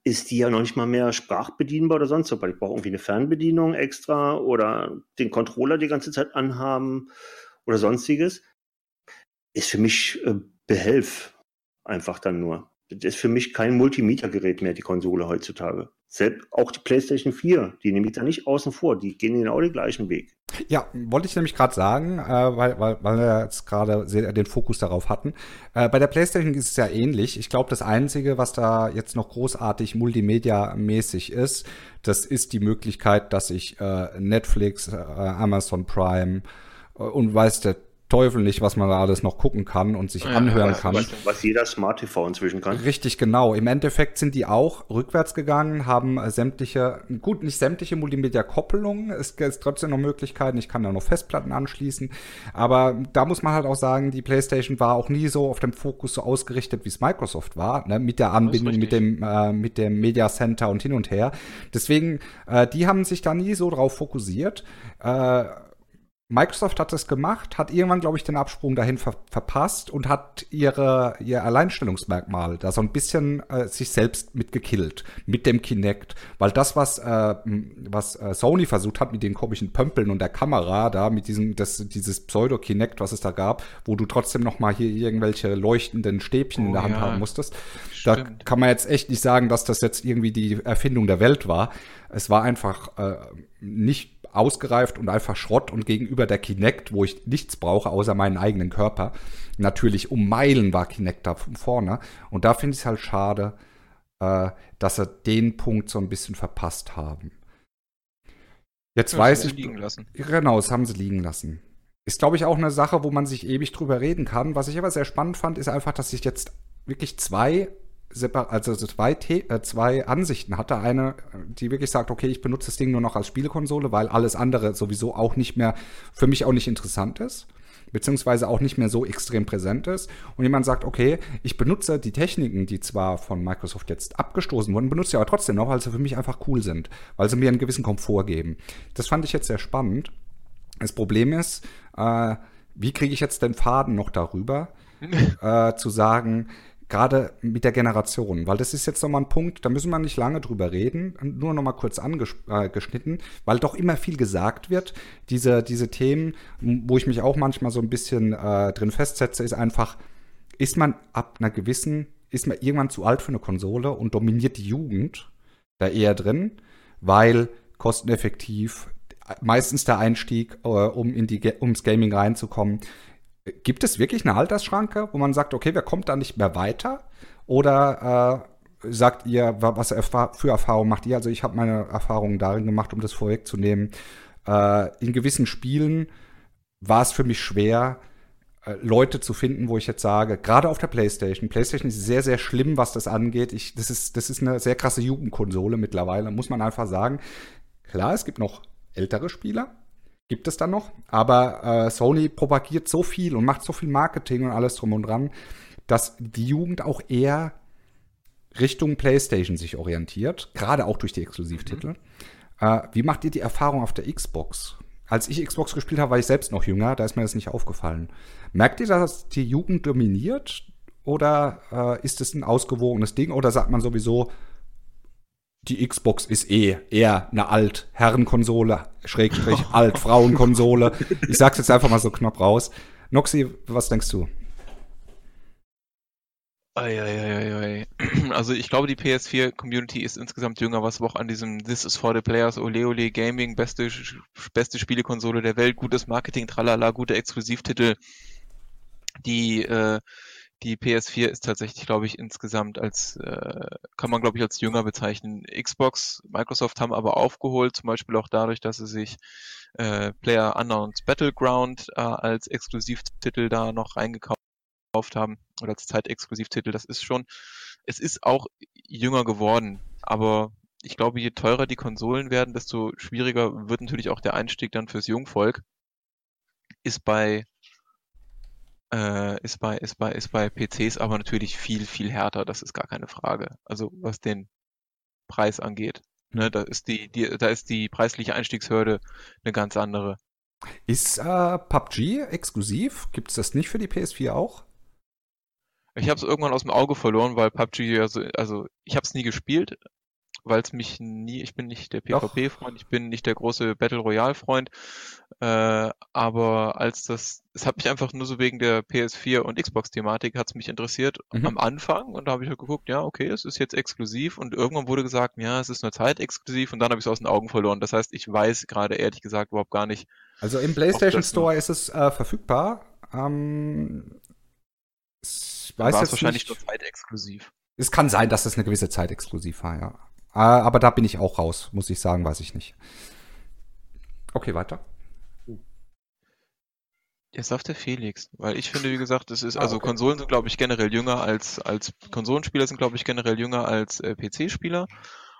ist die ja noch nicht mal mehr sprachbedienbar oder sonst so, weil ich brauche irgendwie eine Fernbedienung extra oder den Controller die ganze Zeit anhaben oder sonstiges. Ist für mich äh, Behelf einfach dann nur. Das ist für mich kein Multimedia-Gerät mehr, die Konsole heutzutage. Selbst auch die PlayStation 4, die nehme ich da nicht außen vor, die gehen genau den gleichen Weg. Ja, wollte ich nämlich gerade sagen, äh, weil, weil, weil wir jetzt gerade den Fokus darauf hatten. Äh, bei der PlayStation ist es ja ähnlich. Ich glaube, das Einzige, was da jetzt noch großartig multimedia-mäßig ist, das ist die Möglichkeit, dass ich äh, Netflix, äh, Amazon Prime äh, und weiß der Teufel nicht, was man da alles noch gucken kann und sich ja, anhören was, kann. Was, was, jeder Smart TV inzwischen kann. Richtig, genau. Im Endeffekt sind die auch rückwärts gegangen, haben sämtliche, gut, nicht sämtliche Multimedia-Koppelungen. Es gibt trotzdem noch Möglichkeiten. Ich kann da noch Festplatten anschließen. Aber da muss man halt auch sagen, die PlayStation war auch nie so auf dem Fokus so ausgerichtet, wie es Microsoft war, ne? mit der Anbindung, mit dem, äh, mit dem Media Center und hin und her. Deswegen, äh, die haben sich da nie so drauf fokussiert. Äh, Microsoft hat das gemacht, hat irgendwann, glaube ich, den Absprung dahin ver verpasst und hat ihre, ihr Alleinstellungsmerkmal da so ein bisschen äh, sich selbst mitgekillt mit dem Kinect. Weil das, was, äh, was äh, Sony versucht hat mit den komischen Pömpeln und der Kamera, da mit diesem, das, dieses Pseudo-Kinect, was es da gab, wo du trotzdem noch mal hier irgendwelche leuchtenden Stäbchen oh, in der Hand ja. haben musstest. Stimmt. Da kann man jetzt echt nicht sagen, dass das jetzt irgendwie die Erfindung der Welt war. Es war einfach äh, nicht ausgereift und einfach Schrott und gegenüber der Kinect, wo ich nichts brauche, außer meinen eigenen Körper, natürlich um Meilen war Kinect da von vorne. Und da finde ich es halt schade, äh, dass sie den Punkt so ein bisschen verpasst haben. Jetzt ja, weiß ich. Liegen lassen. Genau, das haben sie liegen lassen. Ist, glaube ich, auch eine Sache, wo man sich ewig drüber reden kann. Was ich aber sehr spannend fand, ist einfach, dass sich jetzt wirklich zwei also zwei, äh, zwei Ansichten hatte. Eine, die wirklich sagt, okay, ich benutze das Ding nur noch als Spielekonsole, weil alles andere sowieso auch nicht mehr, für mich auch nicht interessant ist beziehungsweise auch nicht mehr so extrem präsent ist. Und jemand sagt, okay, ich benutze die Techniken, die zwar von Microsoft jetzt abgestoßen wurden, benutze sie aber trotzdem noch, weil sie für mich einfach cool sind, weil sie mir einen gewissen Komfort geben. Das fand ich jetzt sehr spannend. Das Problem ist, äh, wie kriege ich jetzt den Faden noch darüber, äh, zu sagen, gerade mit der Generation, weil das ist jetzt nochmal ein Punkt, da müssen wir nicht lange drüber reden, nur nochmal kurz angeschnitten, äh, weil doch immer viel gesagt wird. Diese, diese Themen, wo ich mich auch manchmal so ein bisschen äh, drin festsetze, ist einfach, ist man ab einer gewissen, ist man irgendwann zu alt für eine Konsole und dominiert die Jugend da eher drin, weil kosteneffektiv meistens der Einstieg, äh, um in die, ums Gaming reinzukommen, Gibt es wirklich eine Altersschranke, wo man sagt, okay, wer kommt da nicht mehr weiter? Oder äh, sagt ihr, was für Erfahrungen macht ihr? Also ich habe meine Erfahrungen darin gemacht, um das vorwegzunehmen. Äh, in gewissen Spielen war es für mich schwer, äh, Leute zu finden, wo ich jetzt sage, gerade auf der PlayStation. PlayStation ist sehr, sehr schlimm, was das angeht. Ich, das, ist, das ist eine sehr krasse Jugendkonsole mittlerweile, muss man einfach sagen. Klar, es gibt noch ältere Spieler, gibt es dann noch. Aber äh, Sony propagiert so viel und macht so viel Marketing und alles drum und dran, dass die Jugend auch eher Richtung PlayStation sich orientiert, gerade auch durch die Exklusivtitel. Mhm. Äh, wie macht ihr die Erfahrung auf der Xbox? Als ich Xbox gespielt habe, war ich selbst noch jünger, da ist mir das nicht aufgefallen. Merkt ihr, dass die Jugend dominiert? Oder äh, ist es ein ausgewogenes Ding? Oder sagt man sowieso, die Xbox ist eh eher eine Alt-Herrenkonsole, Schrägstrich Alt-Frauenkonsole. Ich sag's jetzt einfach mal so knapp raus. Noxy, was denkst du? Eieieiei. Also ich glaube, die PS4-Community ist insgesamt jünger, was auch an diesem This is for the Players, Ole Ole Gaming, beste, beste Spielekonsole der Welt, gutes Marketing, tralala, gute Exklusivtitel, die äh, die PS4 ist tatsächlich, glaube ich, insgesamt als, äh, kann man, glaube ich, als jünger bezeichnen. Xbox, Microsoft haben aber aufgeholt, zum Beispiel auch dadurch, dass sie sich äh, Player Unknowns Battleground äh, als Exklusivtitel da noch reingekauft haben oder als Zeitexklusivtitel. Das ist schon, es ist auch jünger geworden, aber ich glaube, je teurer die Konsolen werden, desto schwieriger wird natürlich auch der Einstieg dann fürs Jungvolk. Ist bei äh, ist bei, ist bei, ist bei PCs aber natürlich viel, viel härter, das ist gar keine Frage. Also was den Preis angeht. Ne, da ist die, die, da ist die preisliche Einstiegshürde eine ganz andere. Ist äh, PUBG exklusiv? Gibt es das nicht für die PS4 auch? Ich habe es irgendwann aus dem Auge verloren, weil PUBG ja so, also ich habe es nie gespielt, weil es mich nie, ich bin nicht der PvP-Freund, ich bin nicht der große Battle Royale-Freund, äh, aber als das, es hat mich einfach nur so wegen der PS4 und Xbox-Thematik hat es mich interessiert mhm. am Anfang und da habe ich halt geguckt, ja, okay, es ist jetzt exklusiv und irgendwann wurde gesagt, ja, es ist nur Zeit exklusiv und dann habe ich es aus den Augen verloren. Das heißt, ich weiß gerade ehrlich gesagt überhaupt gar nicht. Also im PlayStation Store ist es äh, verfügbar. Ähm, ich weiß jetzt wahrscheinlich nicht. nur Zeit exklusiv. Es kann sein, dass es eine gewisse Zeit exklusiv war, ja. Ah, aber da bin ich auch raus, muss ich sagen, weiß ich nicht. Okay, weiter. Jetzt darf der Felix, weil ich finde, wie gesagt, es ist, ah, also okay. Konsolen sind, glaube ich, generell jünger als, als Konsolenspieler sind, glaube ich, generell jünger als äh, PC-Spieler.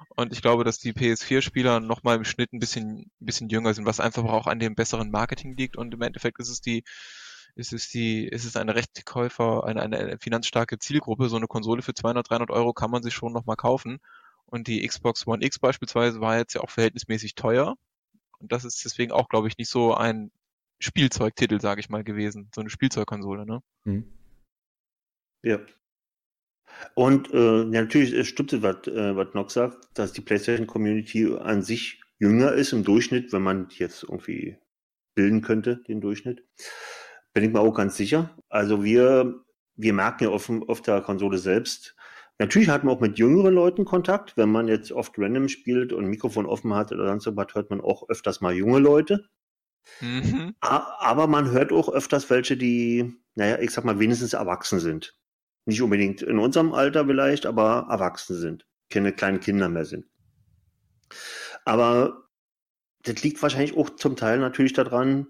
Und ich glaube, dass die PS4-Spieler nochmal im Schnitt ein bisschen, ein bisschen jünger sind, was einfach auch an dem besseren Marketing liegt. Und im Endeffekt ist es die, ist es die, ist es eine recht Käufer, eine, eine finanzstarke Zielgruppe. So eine Konsole für 200, 300 Euro kann man sich schon nochmal kaufen. Und die Xbox One X beispielsweise war jetzt ja auch verhältnismäßig teuer. Und das ist deswegen auch, glaube ich, nicht so ein Spielzeugtitel, sage ich mal, gewesen. So eine Spielzeugkonsole, ne? Mhm. Ja. Und äh, natürlich es stimmt, was, äh, was Nox sagt, dass die PlayStation-Community an sich jünger ist im Durchschnitt, wenn man jetzt irgendwie bilden könnte, den Durchschnitt. Bin ich mir auch ganz sicher. Also wir, wir merken ja auf, auf der Konsole selbst, Natürlich hat man auch mit jüngeren Leuten Kontakt. Wenn man jetzt oft random spielt und ein Mikrofon offen hat oder sonst was, hört man auch öfters mal junge Leute. Mhm. Aber man hört auch öfters welche, die, naja, ich sag mal, wenigstens erwachsen sind. Nicht unbedingt in unserem Alter vielleicht, aber erwachsen sind. Keine kleinen Kinder mehr sind. Aber das liegt wahrscheinlich auch zum Teil natürlich daran,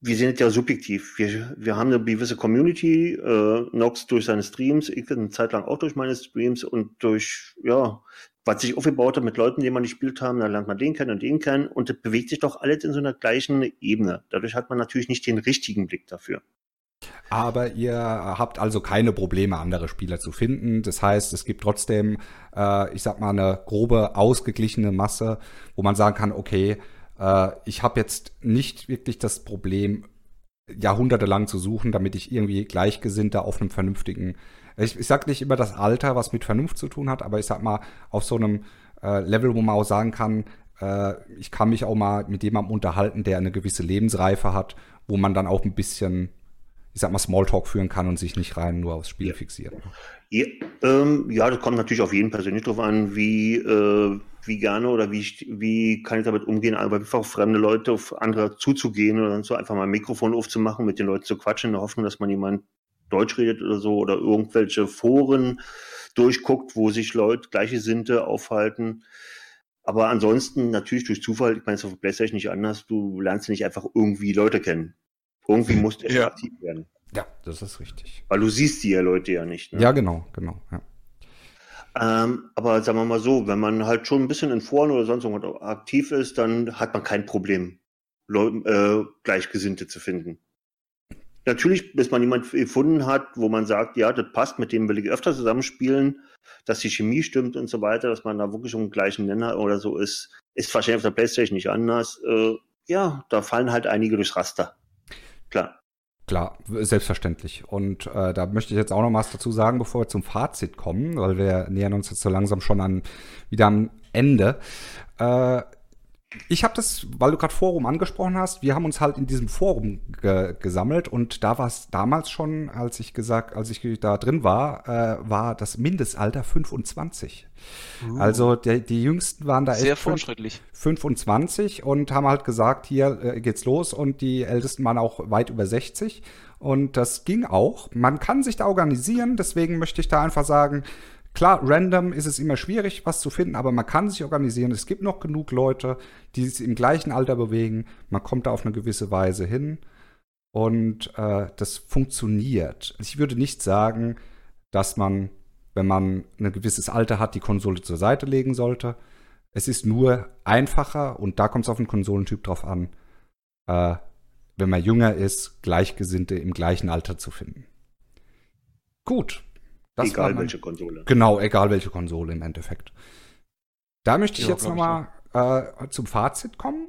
wir sind ja subjektiv. Wir, wir haben eine gewisse Community, äh, Nox durch seine Streams, ich eine Zeit lang auch durch meine Streams und durch, ja, was sich aufgebaut hat mit Leuten, die man gespielt haben, dann lernt man den kennen und den kennen und das bewegt sich doch alles in so einer gleichen Ebene. Dadurch hat man natürlich nicht den richtigen Blick dafür. Aber ihr habt also keine Probleme, andere Spieler zu finden. Das heißt, es gibt trotzdem, äh, ich sag mal, eine grobe, ausgeglichene Masse, wo man sagen kann, okay, äh, ich habe jetzt nicht wirklich das Problem, jahrhundertelang zu suchen, damit ich irgendwie Gleichgesinnte auf einem vernünftigen, ich, ich sag nicht immer das Alter, was mit Vernunft zu tun hat, aber ich sag mal, auf so einem äh, Level, wo man auch sagen kann, äh, ich kann mich auch mal mit jemandem unterhalten, der eine gewisse Lebensreife hat, wo man dann auch ein bisschen ich sag mal, Smalltalk führen kann und sich nicht rein nur aufs Spiel ja. fixiert. Ja, ähm, ja, das kommt natürlich auf jeden persönlich drauf an, wie, äh, wie gerne oder wie, wie kann ich damit umgehen, aber einfach auf fremde Leute, auf andere zuzugehen oder so einfach mal ein Mikrofon aufzumachen, mit den Leuten zu quatschen, in der Hoffnung, dass man jemand Deutsch redet oder so oder irgendwelche Foren durchguckt, wo sich Leute, gleiche Sinte aufhalten. Aber ansonsten natürlich durch Zufall, ich meine, es ist auf PlayStation nicht anders, du lernst nicht einfach irgendwie Leute kennen. Irgendwie muss der ja. aktiv werden. Ja, das ist richtig. Weil du siehst die ja Leute ja nicht. Ne? Ja, genau, genau. Ja. Ähm, aber sagen wir mal so, wenn man halt schon ein bisschen in Foren oder sonst irgendwas aktiv ist, dann hat man kein Problem, Leute, äh, Gleichgesinnte zu finden. Natürlich, bis man jemanden gefunden hat, wo man sagt, ja, das passt, mit dem will ich öfter zusammenspielen, dass die Chemie stimmt und so weiter, dass man da wirklich um den gleichen Nenner oder so ist, ist wahrscheinlich auf der Playstation nicht anders. Äh, ja, da fallen halt einige durchs Raster. Klar. Klar, selbstverständlich. Und äh, da möchte ich jetzt auch noch was dazu sagen, bevor wir zum Fazit kommen, weil wir nähern uns jetzt so langsam schon an wieder am Ende. Äh, ich habe das, weil du gerade Forum angesprochen hast, wir haben uns halt in diesem Forum ge gesammelt und da war es damals schon, als ich gesagt, als ich da drin war, äh, war das Mindestalter 25. Uh. Also der, die Jüngsten waren da sehr echt fortschrittlich. 25 und haben halt gesagt, hier äh, geht's los und die Ältesten waren auch weit über 60 und das ging auch. Man kann sich da organisieren, deswegen möchte ich da einfach sagen, Klar, random ist es immer schwierig, was zu finden, aber man kann sich organisieren. Es gibt noch genug Leute, die sich im gleichen Alter bewegen. Man kommt da auf eine gewisse Weise hin und äh, das funktioniert. Ich würde nicht sagen, dass man, wenn man ein gewisses Alter hat, die Konsole zur Seite legen sollte. Es ist nur einfacher und da kommt es auf den Konsolentyp drauf an, äh, wenn man jünger ist, Gleichgesinnte im gleichen Alter zu finden. Gut, das egal welche Konsole. Genau, egal welche Konsole im Endeffekt. Da möchte ich ja, jetzt nochmal äh, zum Fazit kommen.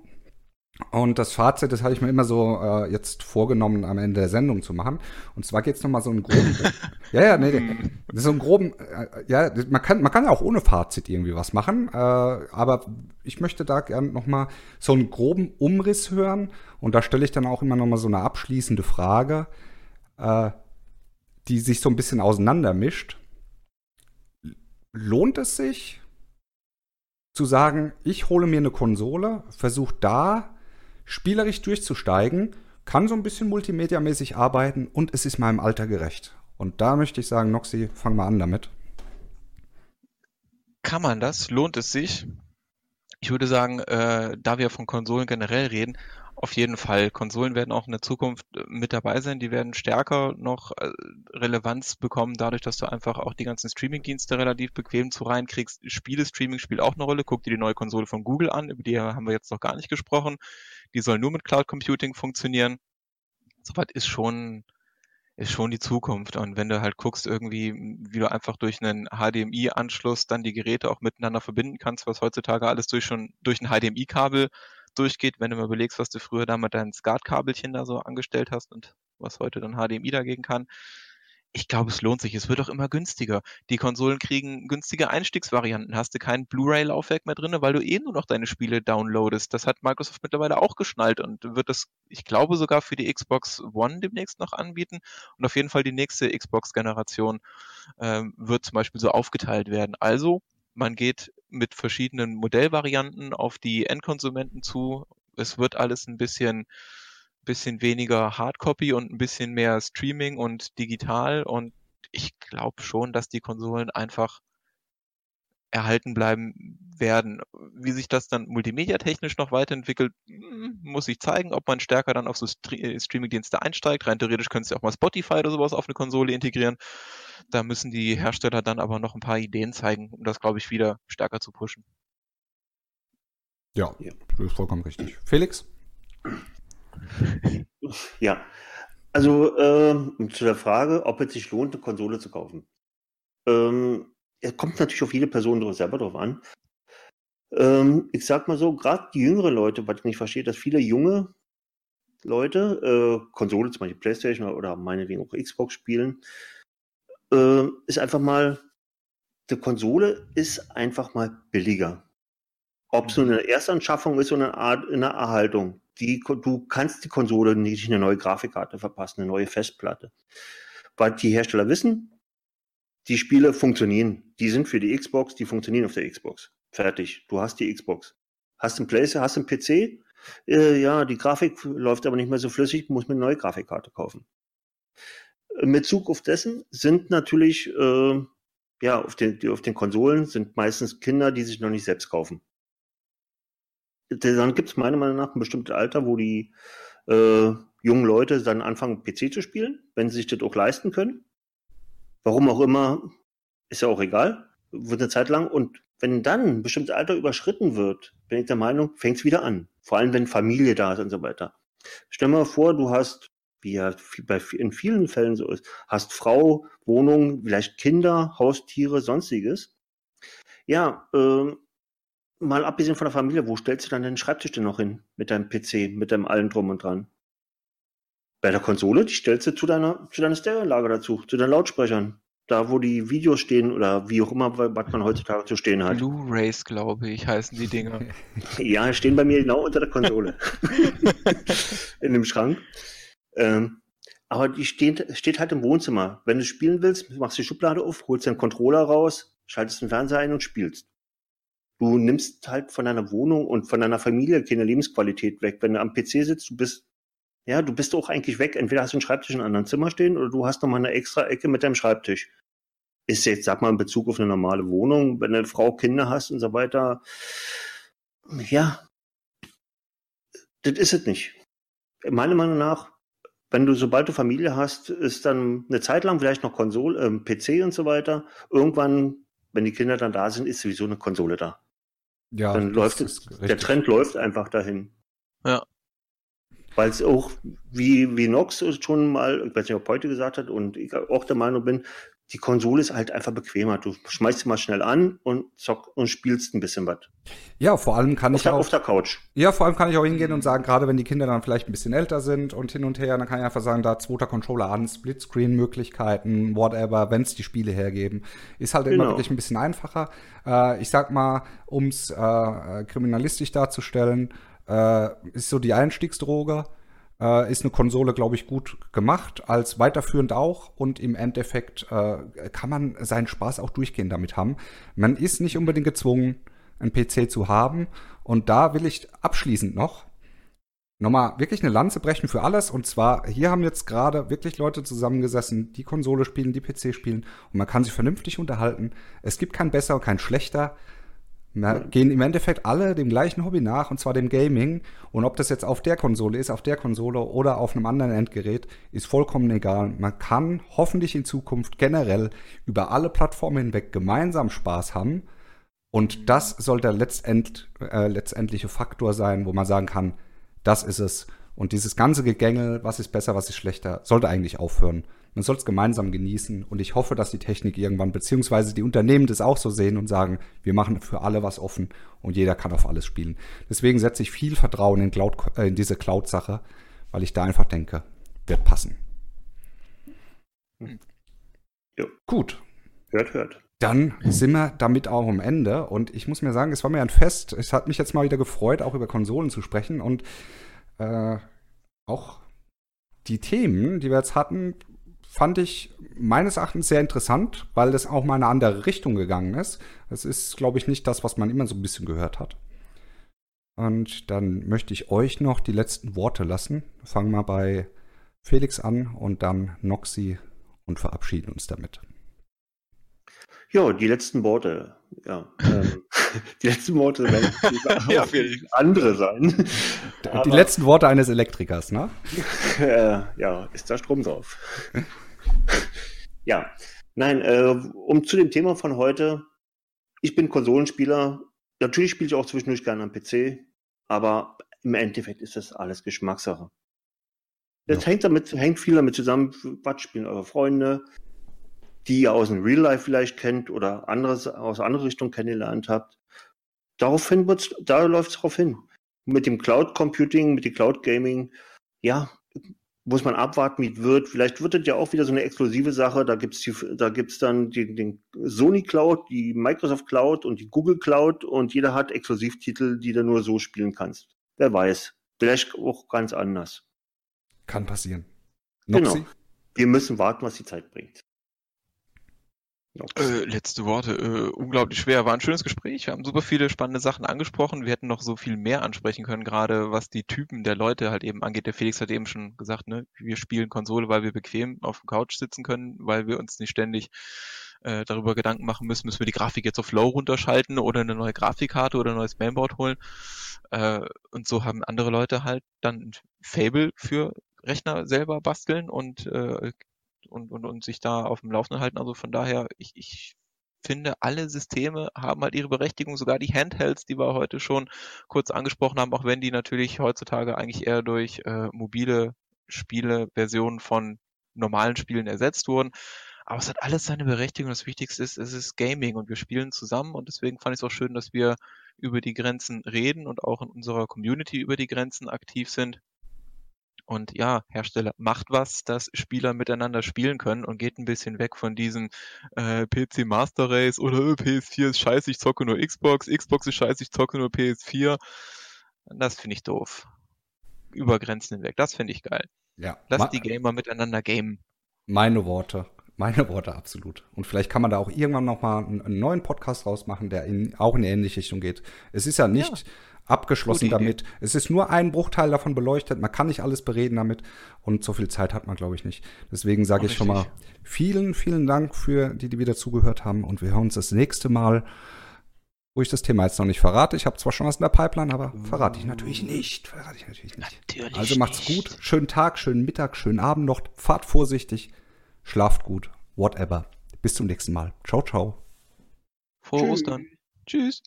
Und das Fazit, das habe ich mir immer so äh, jetzt vorgenommen, am Ende der Sendung zu machen. Und zwar geht es nochmal so einen groben. ja, ja, nee, nee. So einen groben. Äh, ja, man kann, man kann ja auch ohne Fazit irgendwie was machen. Äh, aber ich möchte da gerne nochmal so einen groben Umriss hören. Und da stelle ich dann auch immer nochmal so eine abschließende Frage. Die sich so ein bisschen auseinandermischt. Lohnt es sich zu sagen, ich hole mir eine Konsole, versuche da spielerisch durchzusteigen, kann so ein bisschen multimediamäßig arbeiten und es ist meinem Alter gerecht. Und da möchte ich sagen, Noxy, fang mal an damit. Kann man das? Lohnt es sich? Ich würde sagen, äh, da wir von Konsolen generell reden, auf jeden Fall. Konsolen werden auch in der Zukunft äh, mit dabei sein. Die werden stärker noch äh, Relevanz bekommen, dadurch, dass du einfach auch die ganzen Streaming-Dienste relativ bequem zu reinkriegst. Spiele-Streaming spielt auch eine Rolle. Guck dir die neue Konsole von Google an, über die haben wir jetzt noch gar nicht gesprochen. Die soll nur mit Cloud Computing funktionieren. Soweit ist schon, ist schon die Zukunft. Und wenn du halt guckst, irgendwie, wie du einfach durch einen HDMI-Anschluss dann die Geräte auch miteinander verbinden kannst, was heutzutage alles durch schon durch ein HDMI-Kabel durchgeht, wenn du mal überlegst, was du früher da mit deinen SCART-Kabelchen da so angestellt hast und was heute dann HDMI dagegen kann. Ich glaube, es lohnt sich. Es wird auch immer günstiger. Die Konsolen kriegen günstige Einstiegsvarianten. Hast du kein Blu-ray-Laufwerk mehr drin, weil du eh nur noch deine Spiele downloadest. Das hat Microsoft mittlerweile auch geschnallt und wird das, ich glaube, sogar für die Xbox One demnächst noch anbieten. Und auf jeden Fall die nächste Xbox-Generation ähm, wird zum Beispiel so aufgeteilt werden. Also man geht mit verschiedenen Modellvarianten auf die Endkonsumenten zu. Es wird alles ein bisschen, bisschen weniger Hardcopy und ein bisschen mehr Streaming und digital. Und ich glaube schon, dass die Konsolen einfach erhalten bleiben werden. Wie sich das dann multimedia-technisch noch weiterentwickelt, hm, muss sich zeigen, ob man stärker dann auf so äh, Streaming-Dienste einsteigt. Rein theoretisch können sie auch mal Spotify oder sowas auf eine Konsole integrieren. Da müssen die Hersteller dann aber noch ein paar Ideen zeigen, um das, glaube ich, wieder stärker zu pushen. Ja, das ist vollkommen richtig. Felix? Ja, also äh, zu der Frage, ob es sich lohnt, eine Konsole zu kaufen. Ähm, es kommt natürlich auf jede Person selber drauf an. Ähm, ich sag mal so, gerade die jüngeren Leute, was ich nicht verstehe, dass viele junge Leute äh, Konsole, zum Beispiel Playstation oder meinetwegen auch Xbox spielen, äh, ist einfach mal, die Konsole ist einfach mal billiger. Ob es nur eine Erstanschaffung ist oder eine Art in der Erhaltung. Die, du kannst die Konsole nicht eine neue Grafikkarte verpassen, eine neue Festplatte. Weil die Hersteller wissen, die Spiele funktionieren. Die sind für die Xbox, die funktionieren auf der Xbox. Fertig. Du hast die Xbox. Hast einen PlayStation, hast einen PC? Äh, ja, die Grafik läuft aber nicht mehr so flüssig, muss mir eine neue Grafikkarte kaufen. In Bezug auf dessen sind natürlich, äh, ja, auf den, die, auf den Konsolen sind meistens Kinder, die sich noch nicht selbst kaufen. Dann gibt es meiner Meinung nach ein bestimmtes Alter, wo die äh, jungen Leute dann anfangen, PC zu spielen, wenn sie sich das auch leisten können. Warum auch immer, ist ja auch egal. Wird eine Zeit lang. Und wenn dann ein bestimmtes Alter überschritten wird, bin ich der Meinung, fängt es wieder an. Vor allem, wenn Familie da ist und so weiter. Stell mal vor, du hast, wie ja in vielen Fällen so ist, hast Frau, Wohnung, vielleicht Kinder, Haustiere, sonstiges. Ja, äh, mal abgesehen von der Familie, wo stellst du dann den Schreibtisch denn noch hin mit deinem PC, mit deinem allen drum und dran? Bei der Konsole, die stellst du zu deiner, zu deiner Stereoanlage dazu, zu deinen Lautsprechern. Da, wo die Videos stehen oder wie auch immer, was man heutzutage zu stehen hat. Blu-Rays, glaube ich, heißen die Dinger. ja, stehen bei mir genau unter der Konsole. In dem Schrank. Ähm, aber die steht, steht halt im Wohnzimmer. Wenn du spielen willst, machst du die Schublade auf, holst den Controller raus, schaltest den Fernseher ein und spielst. Du nimmst halt von deiner Wohnung und von deiner Familie keine Lebensqualität weg. Wenn du am PC sitzt, du bist, ja, du bist auch eigentlich weg. Entweder hast du einen Schreibtisch in einem anderen Zimmer stehen oder du hast nochmal eine extra Ecke mit deinem Schreibtisch. Ist jetzt, sag mal, in Bezug auf eine normale Wohnung, wenn eine Frau Kinder hast und so weiter, ja, das ist es nicht. Meiner Meinung nach, wenn du, sobald du Familie hast, ist dann eine Zeit lang vielleicht noch Konsole, äh, PC und so weiter. Irgendwann, wenn die Kinder dann da sind, ist sowieso eine Konsole da. Ja, dann läuft es, der Trend läuft einfach dahin. Ja. Weil es auch, wie, wie Nox schon mal, ich weiß nicht, ob heute gesagt hat, und ich auch der Meinung bin, die Konsole ist halt einfach bequemer. Du schmeißt sie mal schnell an und zock und spielst ein bisschen was. Ja, vor allem kann auf ich der, auch auf der Couch. Ja, vor allem kann ich auch hingehen und sagen, gerade wenn die Kinder dann vielleicht ein bisschen älter sind und hin und her, dann kann ich einfach sagen, da zweiter Controller an, Splitscreen-Möglichkeiten, whatever, wenn es die Spiele hergeben, ist halt genau. immer wirklich ein bisschen einfacher. Äh, ich sag mal, um es äh, kriminalistisch darzustellen, äh, ist so die Einstiegsdroge äh, ist eine Konsole, glaube ich, gut gemacht, als weiterführend auch. Und im Endeffekt äh, kann man seinen Spaß auch durchgehend damit haben. Man ist nicht unbedingt gezwungen, einen PC zu haben. Und da will ich abschließend noch nochmal wirklich eine Lanze brechen für alles. Und zwar, hier haben jetzt gerade wirklich Leute zusammengesessen, die Konsole spielen, die PC spielen. Und man kann sich vernünftig unterhalten. Es gibt kein besser und kein schlechter. Na, gehen im Endeffekt alle dem gleichen Hobby nach, und zwar dem Gaming. Und ob das jetzt auf der Konsole ist, auf der Konsole oder auf einem anderen Endgerät, ist vollkommen egal. Man kann hoffentlich in Zukunft generell über alle Plattformen hinweg gemeinsam Spaß haben. Und das soll der letztend, äh, letztendliche Faktor sein, wo man sagen kann, das ist es. Und dieses ganze Gegängel, was ist besser, was ist schlechter, sollte eigentlich aufhören. Man soll es gemeinsam genießen und ich hoffe, dass die Technik irgendwann, beziehungsweise die Unternehmen das auch so sehen und sagen, wir machen für alle was offen und jeder kann auf alles spielen. Deswegen setze ich viel Vertrauen in, Cloud, äh, in diese Cloud-Sache, weil ich da einfach denke, wird passen. Ja. Gut. Hört, hört. Dann sind wir damit auch am Ende. Und ich muss mir sagen, es war mir ein Fest. Es hat mich jetzt mal wieder gefreut, auch über Konsolen zu sprechen. Und äh, auch die Themen, die wir jetzt hatten, fand ich meines Erachtens sehr interessant, weil das auch mal in eine andere Richtung gegangen ist. Das ist, glaube ich, nicht das, was man immer so ein bisschen gehört hat. Und dann möchte ich euch noch die letzten Worte lassen. Fangen wir bei Felix an und dann Noxy und verabschieden uns damit. Ja, die letzten Worte. ja, ähm, die letzten Worte werden Ja, andere sein. Die Aber- letzten Worte eines Elektrikers, ne? Äh, ja, ist da Strom drauf. ja, nein, äh, um zu dem Thema von heute. Ich bin Konsolenspieler. Natürlich spiele ich auch zwischendurch gerne am PC, aber im Endeffekt ist das alles Geschmackssache. Das Ja. hängt damit, hängt viel damit zusammen, was spielen eure Freunde, die ihr aus dem Real Life vielleicht kennt oder anderes, aus anderer Richtung kennengelernt habt. Daraufhin wird's, da läuft es darauf hin. Mit dem Cloud Computing, mit dem Cloud Gaming, ja, muss man abwarten, wie es wird. Vielleicht wird es ja auch wieder so eine exklusive Sache. Da gibt's die, da gibt's dann den, den Sony Cloud, die Microsoft Cloud und die Google Cloud und jeder hat Exklusivtitel, die du nur so spielen kannst. Wer weiß. Vielleicht auch ganz anders. Kann passieren. Genau. Noxy? Wir müssen warten, was die Zeit bringt. Äh, letzte Worte, äh, unglaublich schwer. War ein schönes Gespräch. Wir haben super viele spannende Sachen angesprochen. Wir hätten noch so viel mehr ansprechen können, gerade was die Typen der Leute halt eben angeht. Der Felix hat eben schon gesagt, ne, wir spielen Konsole, weil wir bequem auf dem Couch sitzen können, weil wir uns nicht ständig äh, darüber Gedanken machen müssen, müssen wir die Grafik jetzt auf Low runterschalten oder eine neue Grafikkarte oder ein neues Mainboard holen. Äh, und so haben andere Leute halt dann ein Fable für Rechner selber basteln und äh, und, und, und sich da auf dem Laufenden halten. Also von daher, ich, ich finde, alle Systeme haben halt ihre Berechtigung, sogar die Handhelds, die wir heute schon kurz angesprochen haben, auch wenn die natürlich heutzutage eigentlich eher durch äh, mobile Spiele, Versionen von normalen Spielen ersetzt wurden. Aber es hat alles seine Berechtigung. Das Wichtigste ist, es ist Gaming und wir spielen zusammen und deswegen fand ich es auch schön, dass wir über die Grenzen reden und auch in unserer Community über die Grenzen aktiv sind. Und ja, Hersteller, macht was, dass Spieler miteinander spielen können und geht ein bisschen weg von diesem äh, PC Master Race oder äh, PS4 ist scheiße, ich zocke nur Xbox, Xbox ist scheiße, ich zocke nur PS4. Das finde ich doof. Über Grenzen hinweg, das finde ich geil. Ja. Lass die Gamer miteinander gamen. Meine Worte. Meine Worte absolut. Und vielleicht kann man da auch irgendwann noch mal einen, einen neuen Podcast rausmachen, der in, auch in eine ähnliche Richtung geht. Es ist ja nicht abgeschlossen Gute Idee. damit. Es ist nur ein Bruchteil davon beleuchtet. Man kann nicht alles bereden damit. Und so viel Zeit hat man, glaube ich, nicht. Deswegen sage ich schon mal vielen, vielen Dank für die, die wieder zugehört haben. Und wir hören uns das nächste Mal, wo ich das Thema jetzt noch nicht verrate. Ich habe zwar schon was in der Pipeline, aber verrate ich natürlich nicht. Verrate ich natürlich nicht. Natürlich Also macht's nicht. gut. Schönen Tag, schönen Mittag, schönen Abend noch. Fahrt vorsichtig. Schlaft gut. Whatever. Bis zum nächsten Mal. Ciao, ciao. Frohe Tschüss. Ostern. Tschüss.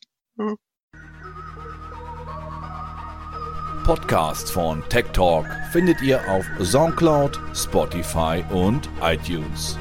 Podcasts von Tech Talk findet ihr auf SoundCloud, Spotify und iTunes.